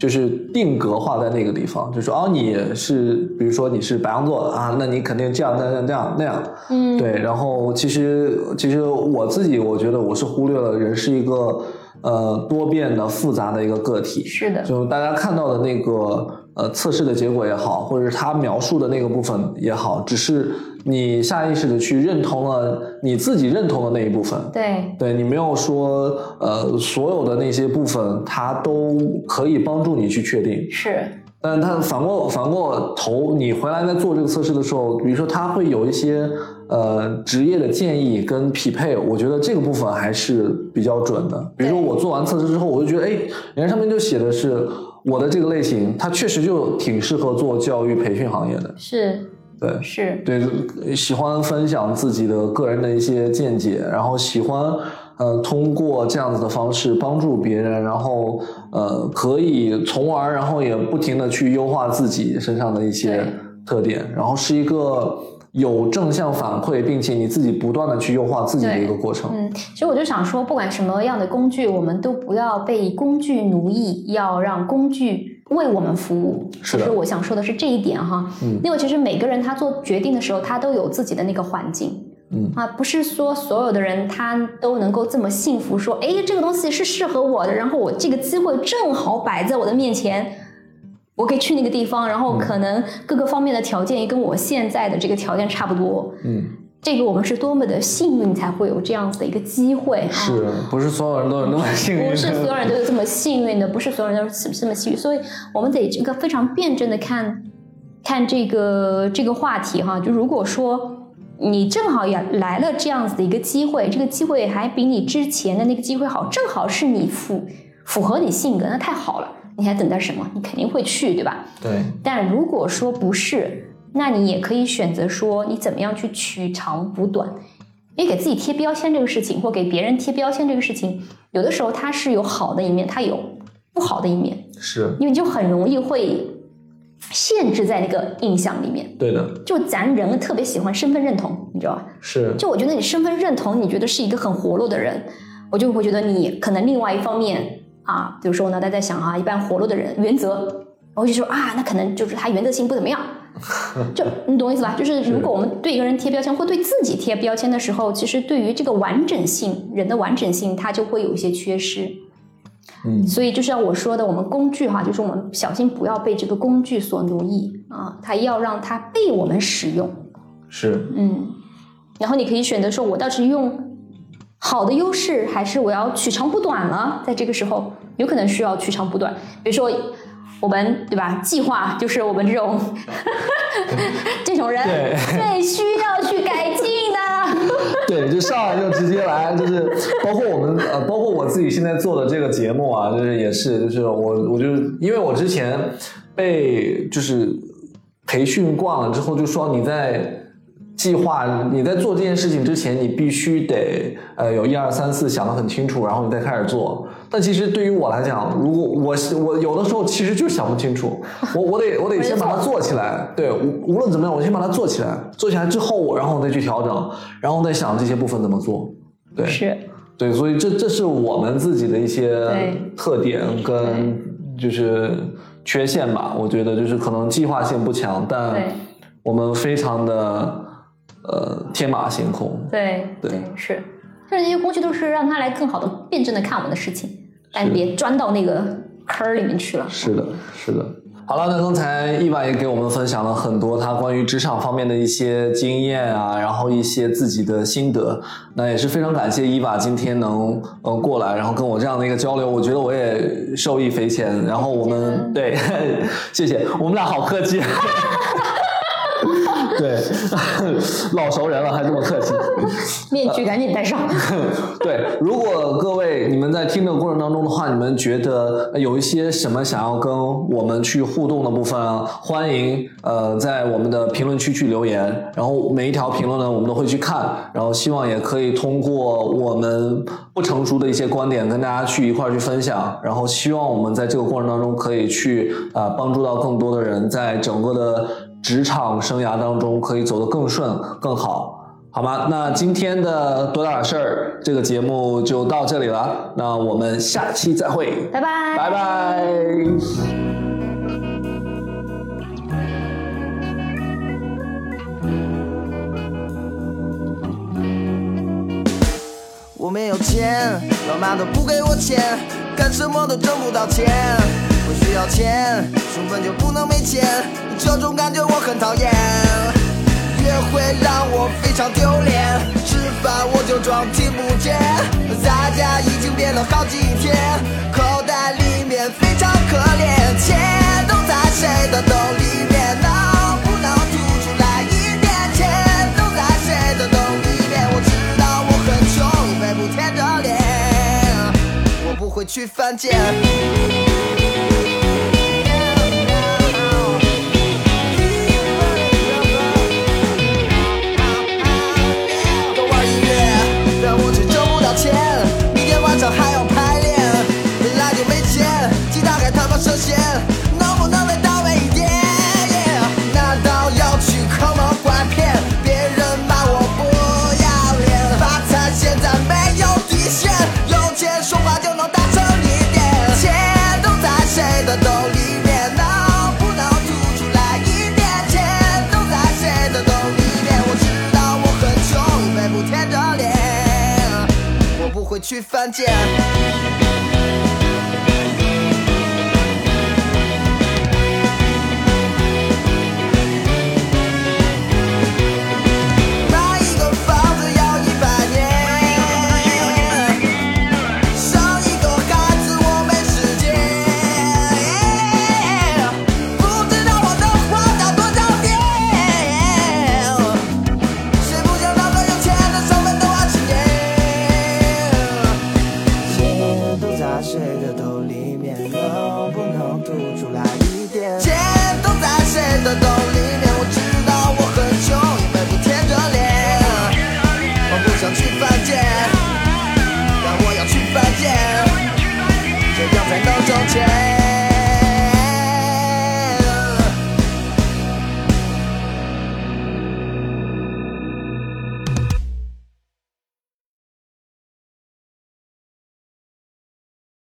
就是定格化在那个地方，就说哦你是比如说你是白羊座的啊，那你肯定这样那样那样那样，嗯，对，然后其实其实我自己我觉得我是忽略了人是一个呃多变的复杂的一个个体，是的，就大家看到的那个呃测试的结果也好，或者是他描述的那个部分也好，只是你下意识的去认同了你自己认同的那一部分。对，对你没有说，呃，所有的那些部分，它都可以帮助你去确定。是，但他反过反过头，你回来在做这个测试的时候，比如说他会有一些呃职业的建议跟匹配，我觉得这个部分还是比较准的。比如说我做完测试之后，我就觉得，哎，人家上面就写的是我的这个类型，它确实就挺适合做教育培训行业的。是，对，是，对，喜欢分享自己的个人的一些见解，然后喜欢呃通过这样子的方式帮助别人，然后呃可以从而然后也不停的去优化自己身上的一些特点，然后是一个有正向反馈，并且你自己不断的去优化自己的一个过程。嗯，其实我就想说，不管什么样的工具，我们都不要被工具奴役，要让工具为我们服务。是的其实我想说的是这一点哈，嗯因为其实每个人他做决定的时候，他都有自己的那个环境。嗯啊，不是说所有的人他都能够这么幸福，说，哎，这个东西是适合我的，然后我这个机会正好摆在我的面前，我可以去那个地方，然后可能各个方面的条件也跟我现在的这个条件差不多。嗯，这个我们是多么的幸运，才会有这样子的一个机会啊！是不是所有人都有那么幸运？不是所有人都有这么幸运的，不是所有人都是这么幸运，所以我们得这个非常辩证的看看这个这个话题哈。就如果说你正好也来了这样子的一个机会，这个机会还比你之前的那个机会好，正好是你符符合你性格，那太好了，你还等待什么？你肯定会去，对吧？对，但如果说不是，那你也可以选择说你怎么样去取长补短。因为给自己贴标签这个事情，或给别人贴标签这个事情，有的时候它是有好的一面，它有不好的一面，是因为你就很容易会限制在那个印象里面。对的，就咱人特别喜欢身份认同，你知道吧？是就我觉得你身份认同，你觉得是一个很活络的人，我就会觉得你可能另外一方面啊，比如说呢，大家在想啊，一般活络的人原则，我就说啊，那可能就是他原则性不怎么样 就你懂我意思吧？就是如果我们对一个人贴标签，或对自己贴标签的时候，其实对于这个完整性，人的完整性，它就会有一些缺失。嗯，所以就像我说的，我们工具哈，就是我们小心不要被这个工具所奴役啊，它要让它被我们使用。是，嗯，然后你可以选择说，我到底是用好的优势，还是我要取长补短呢？在这个时候，有可能需要取长补短。比如说，我们对吧？计划就是我们这种 这种人对最需要去改进的。对，就上来就直接来，就是包括我们呃，包括我自己现在做的这个节目啊，就是也是，就是我我就因为我之前被就是培训惯了之后，就说你在计划你在做这件事情之前，你必须得呃有一二三四想得很清楚，然后你再开始做。但其实对于我来讲，如果我我有的时候其实就想不清楚，我我得我得先把它做起来。对，无无论怎么样，我先把它做起来，做起来之后，然后我再去调整，然后再想这些部分怎么做。对，是，对，所以这这是我们自己的一些特点跟就是缺陷吧。我觉得就是可能计划性不强，但我们非常的呃天马行空。对对是，就是这些工具都是让他来更好的辩证的看我们的事情，但别钻到那个坑儿里面去了。是的，是的。好了，那刚才伊娃也给我们分享了很多他关于职场方面的一些经验啊，然后一些自己的心得。那也是非常感谢伊娃今天能呃过来，然后跟我这样的一个交流，我觉得我也受益匪浅。然后我们对，谢谢，我们俩好客气。对，老熟人了还这么客气。面具赶紧戴上。对，如果各位你们在听的过程当中的话，你们觉得呃有一些什么想要跟我们去互动的部分啊，欢迎呃在我们的评论区去留言，然后每一条评论呢我们都会去看，然后希望也可以通过我们不成熟的一些观点跟大家去一块儿去分享，然后希望我们在这个过程当中可以去啊、呃帮助到更多的人，在整个的职场生涯当中可以走得更顺更好。好吗？那今天的多大点事儿这个节目就到这里了，那我们下期再会，拜拜。拜拜。我没有钱，老妈都不给我钱，干什么都挣不到钱。我需要钱，出门就不能没钱，这种感觉我很讨厌。约会让我非常丢脸，吃饭我就装听不见，在家已经憋了好几天，口袋里面非常可怜，钱都在谁的兜里面，能不能吐出来一点？钱都在谁的兜里面？我知道我很穷，背不舔着脸，我不会去犯贱。去犯贱。